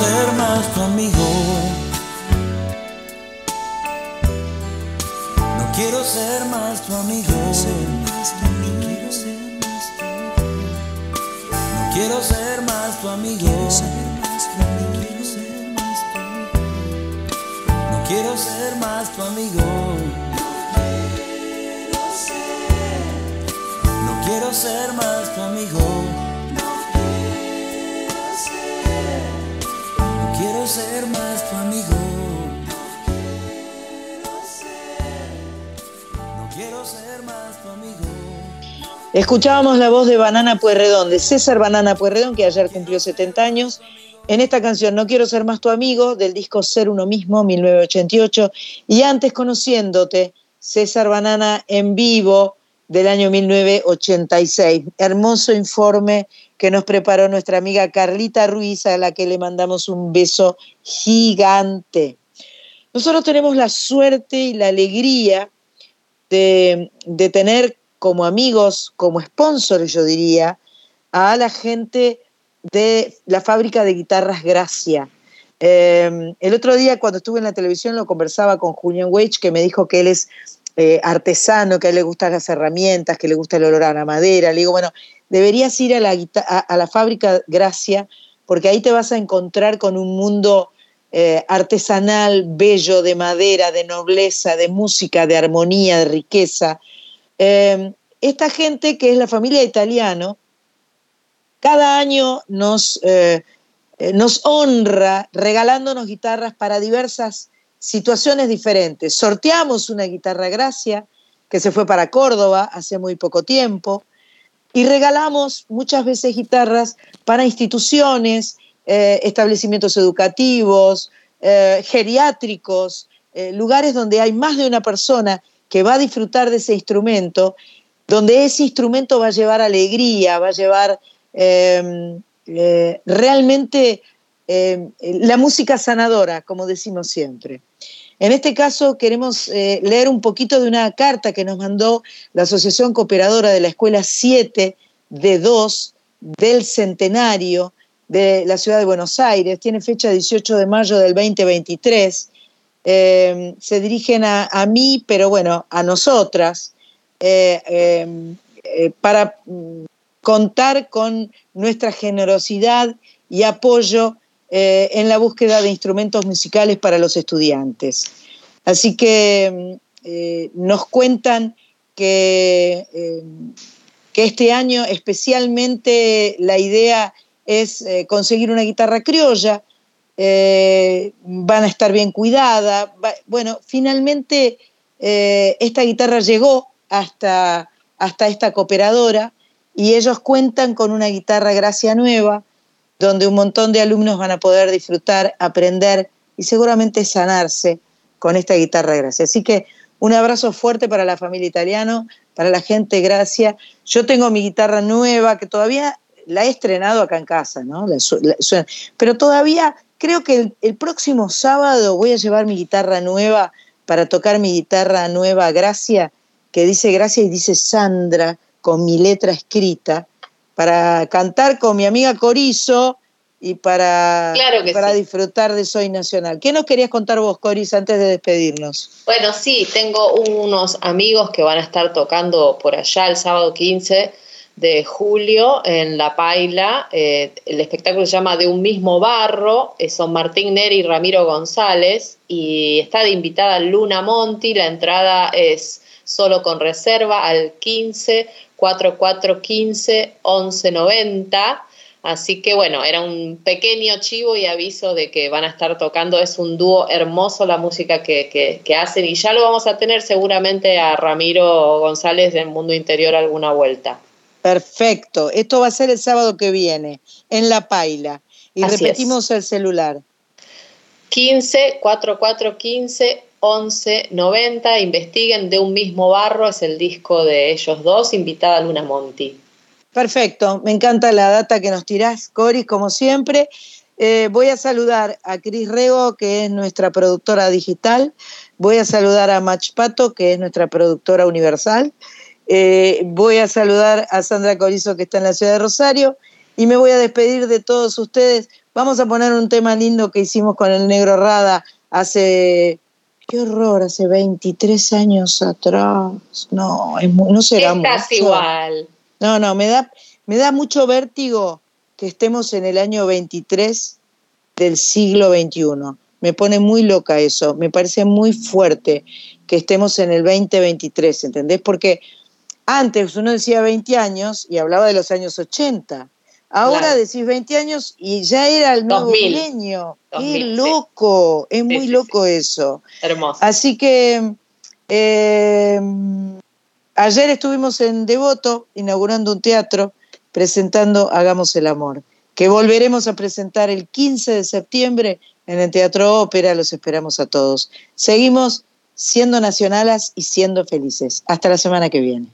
ser más tu amigo. No quiero ser más tu amigo. No quiero ser más tu amigo. No quiero ser más tu amigo. No quiero ser más tu amigo. No quiero ser más tu amigo. No quiero ser más tu amigo. Escuchábamos la voz de Banana Puerredón, de César Banana Puerredón, que ayer cumplió 70 años. En esta canción No quiero ser más tu amigo, del disco Ser uno mismo, 1988. Y antes Conociéndote, César Banana en vivo del año 1986. Hermoso informe que nos preparó nuestra amiga Carlita Ruiz, a la que le mandamos un beso gigante. Nosotros tenemos la suerte y la alegría de, tener como amigos, como sponsors, yo diría, a la gente de la fábrica de guitarras Gracia. Em, el otro día cuando estuve en la televisión lo conversaba con Julian Wage, que me dijo que él es eh, artesano, que a él le gustan las herramientas, que le gusta el olor a la madera. Le digo, bueno, deberías ir a la, fábrica Gracia, porque ahí te vas a encontrar con un mundo eh, artesanal, bello, de madera, de nobleza, de música, de armonía, de riqueza. Em, esta gente que es la familia italiano, cada año nos, eh, eh, nos honra regalándonos guitarras para diversas situaciones diferentes. Sorteamos una guitarra Gracia que se fue para Córdoba hace muy poco tiempo y regalamos muchas veces guitarras para instituciones, eh, establecimientos educativos, geriátricos, lugares donde hay más de una persona que va a disfrutar de ese instrumento, donde ese instrumento va a llevar alegría, va a llevar Em, eh, realmente em, la música sanadora, como decimos siempre. En este caso queremos eh, leer un poquito de una carta que nos mandó la Asociación Cooperadora de la Escuela 7 de 2 del Centenario de la Ciudad de Buenos Aires. Tiene fecha 18 de mayo del 2023. Em, se dirigen a, mí, pero bueno, a nosotras, eh, para contar con nuestra generosidad y apoyo eh, en la búsqueda de instrumentos musicales para los estudiantes. Así que eh, nos cuentan que, eh, que, este año especialmente la idea es conseguir una guitarra criolla, van a estar bien cuidada. bueno, finalmente esta guitarra llegó hasta, hasta esta cooperadora y ellos cuentan con una guitarra Gracia Nueva, donde un montón de alumnos van a poder disfrutar, aprender y seguramente sanarse con esta guitarra Gracia. Así que un abrazo fuerte para la familia italiano, para la gente Gracia. Yo tengo mi guitarra nueva que todavía la he estrenado acá en casa, ¿no? pero todavía creo que el, el, próximo sábado voy a llevar mi guitarra nueva para tocar mi guitarra nueva Gracia, que dice Gracia y dice Sandra con mi letra escrita para cantar con mi amiga Corizo y para, para disfrutar de Soy Nacional. ¿Qué nos querías contar vos, Corizo, antes de despedirnos? Bueno, sí, tengo unos amigos que van a estar tocando por allá el sábado 15 de julio en La Paila. Eh, el espectáculo se llama De un mismo barro, eh, son Martín Neri y Ramiro González, y está de invitada Luna Monti, la entrada es solo con reserva al 15 4415 1190. Así que bueno, era un pequeño chivo y aviso de que van a estar tocando. Es un dúo hermoso la música que, hacen y ya lo vamos a tener seguramente a Ramiro González del Mundo Interior alguna vuelta. Perfecto. Esto va a ser el sábado que viene en La Paila. Y repetimos el celular. 15 4415 1190, investiguen de un mismo barro, es el disco de ellos dos, invitada Luna Monti. Perfecto, me encanta la data que nos tirás, Coris, como siempre. Eh, voy a saludar a Cris Rego, que es nuestra productora digital. Voy a saludar a Mach Pato, que es nuestra productora universal. Eh, voy a saludar a Sandra Corizo, que está en la ciudad de Rosario. Y me voy a despedir de todos ustedes. Vamos a poner un tema lindo que hicimos con el Negro Rada hace Qué horror, hace 23 años atrás. No, es no será Estás igual. No, no, me da, me da mucho vértigo que estemos en el año 23 del siglo XXI. Me pone muy loca eso, me parece muy fuerte que estemos en el 2023, ¿entendés? Porque antes uno decía 20 años y hablaba de los años 80. Ahora decís 20 años y ya era el nuevo milenio. Qué loco, es muy loco eso. Hermoso. Así que eh, ayer estuvimos en Devoto inaugurando un teatro presentando Hagamos el Amor, que volveremos a presentar el 15 de septiembre en el Teatro Ópera. Los esperamos a todos. Seguimos siendo nacionalas y siendo felices. Hasta la semana que viene.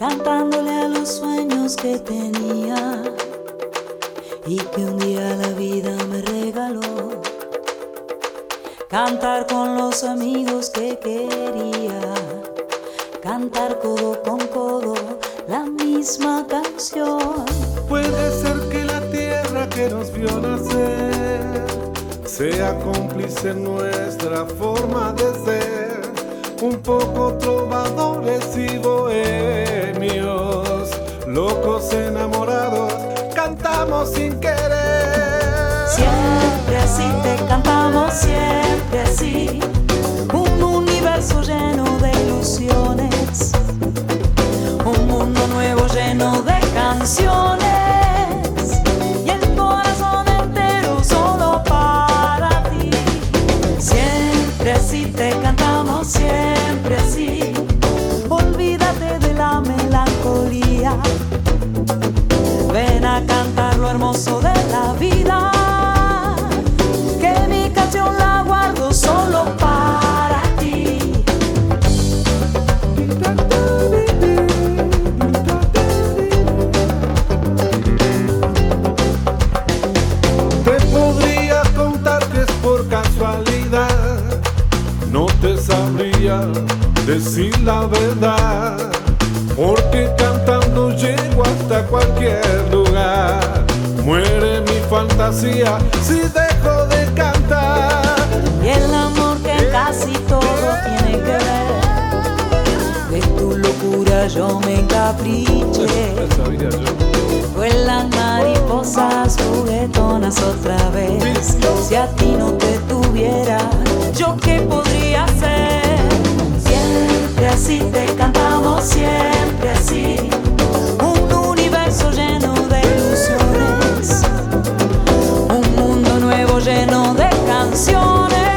Cantándole a los sueños que tenía y que un día la vida me regaló. Cantar con los amigos que quería, cantar codo con codo la misma canción. Puede ser que la tierra que nos vio nacer sea cómplice nuestra forma de ser, un poco trovadores y bohemios, locos enamorados, cantamos sin querer. Siempre así te cantamos, siempre así, un universo lleno de ilusiones, un mundo nuevo lleno de canciones. Decir la verdad, porque cantando llego hasta cualquier lugar. Muere mi fantasía si dejo de cantar. Y el amor que casi todo tiene que ver. De tu locura yo me encapriché. Vuelan mariposas juguetonas otra vez. Si a ti no te tuviera, ¿yo qué podría hacer? Así te cantamos, siempre así. Un universo lleno de ilusiones. Un mundo nuevo lleno de canciones.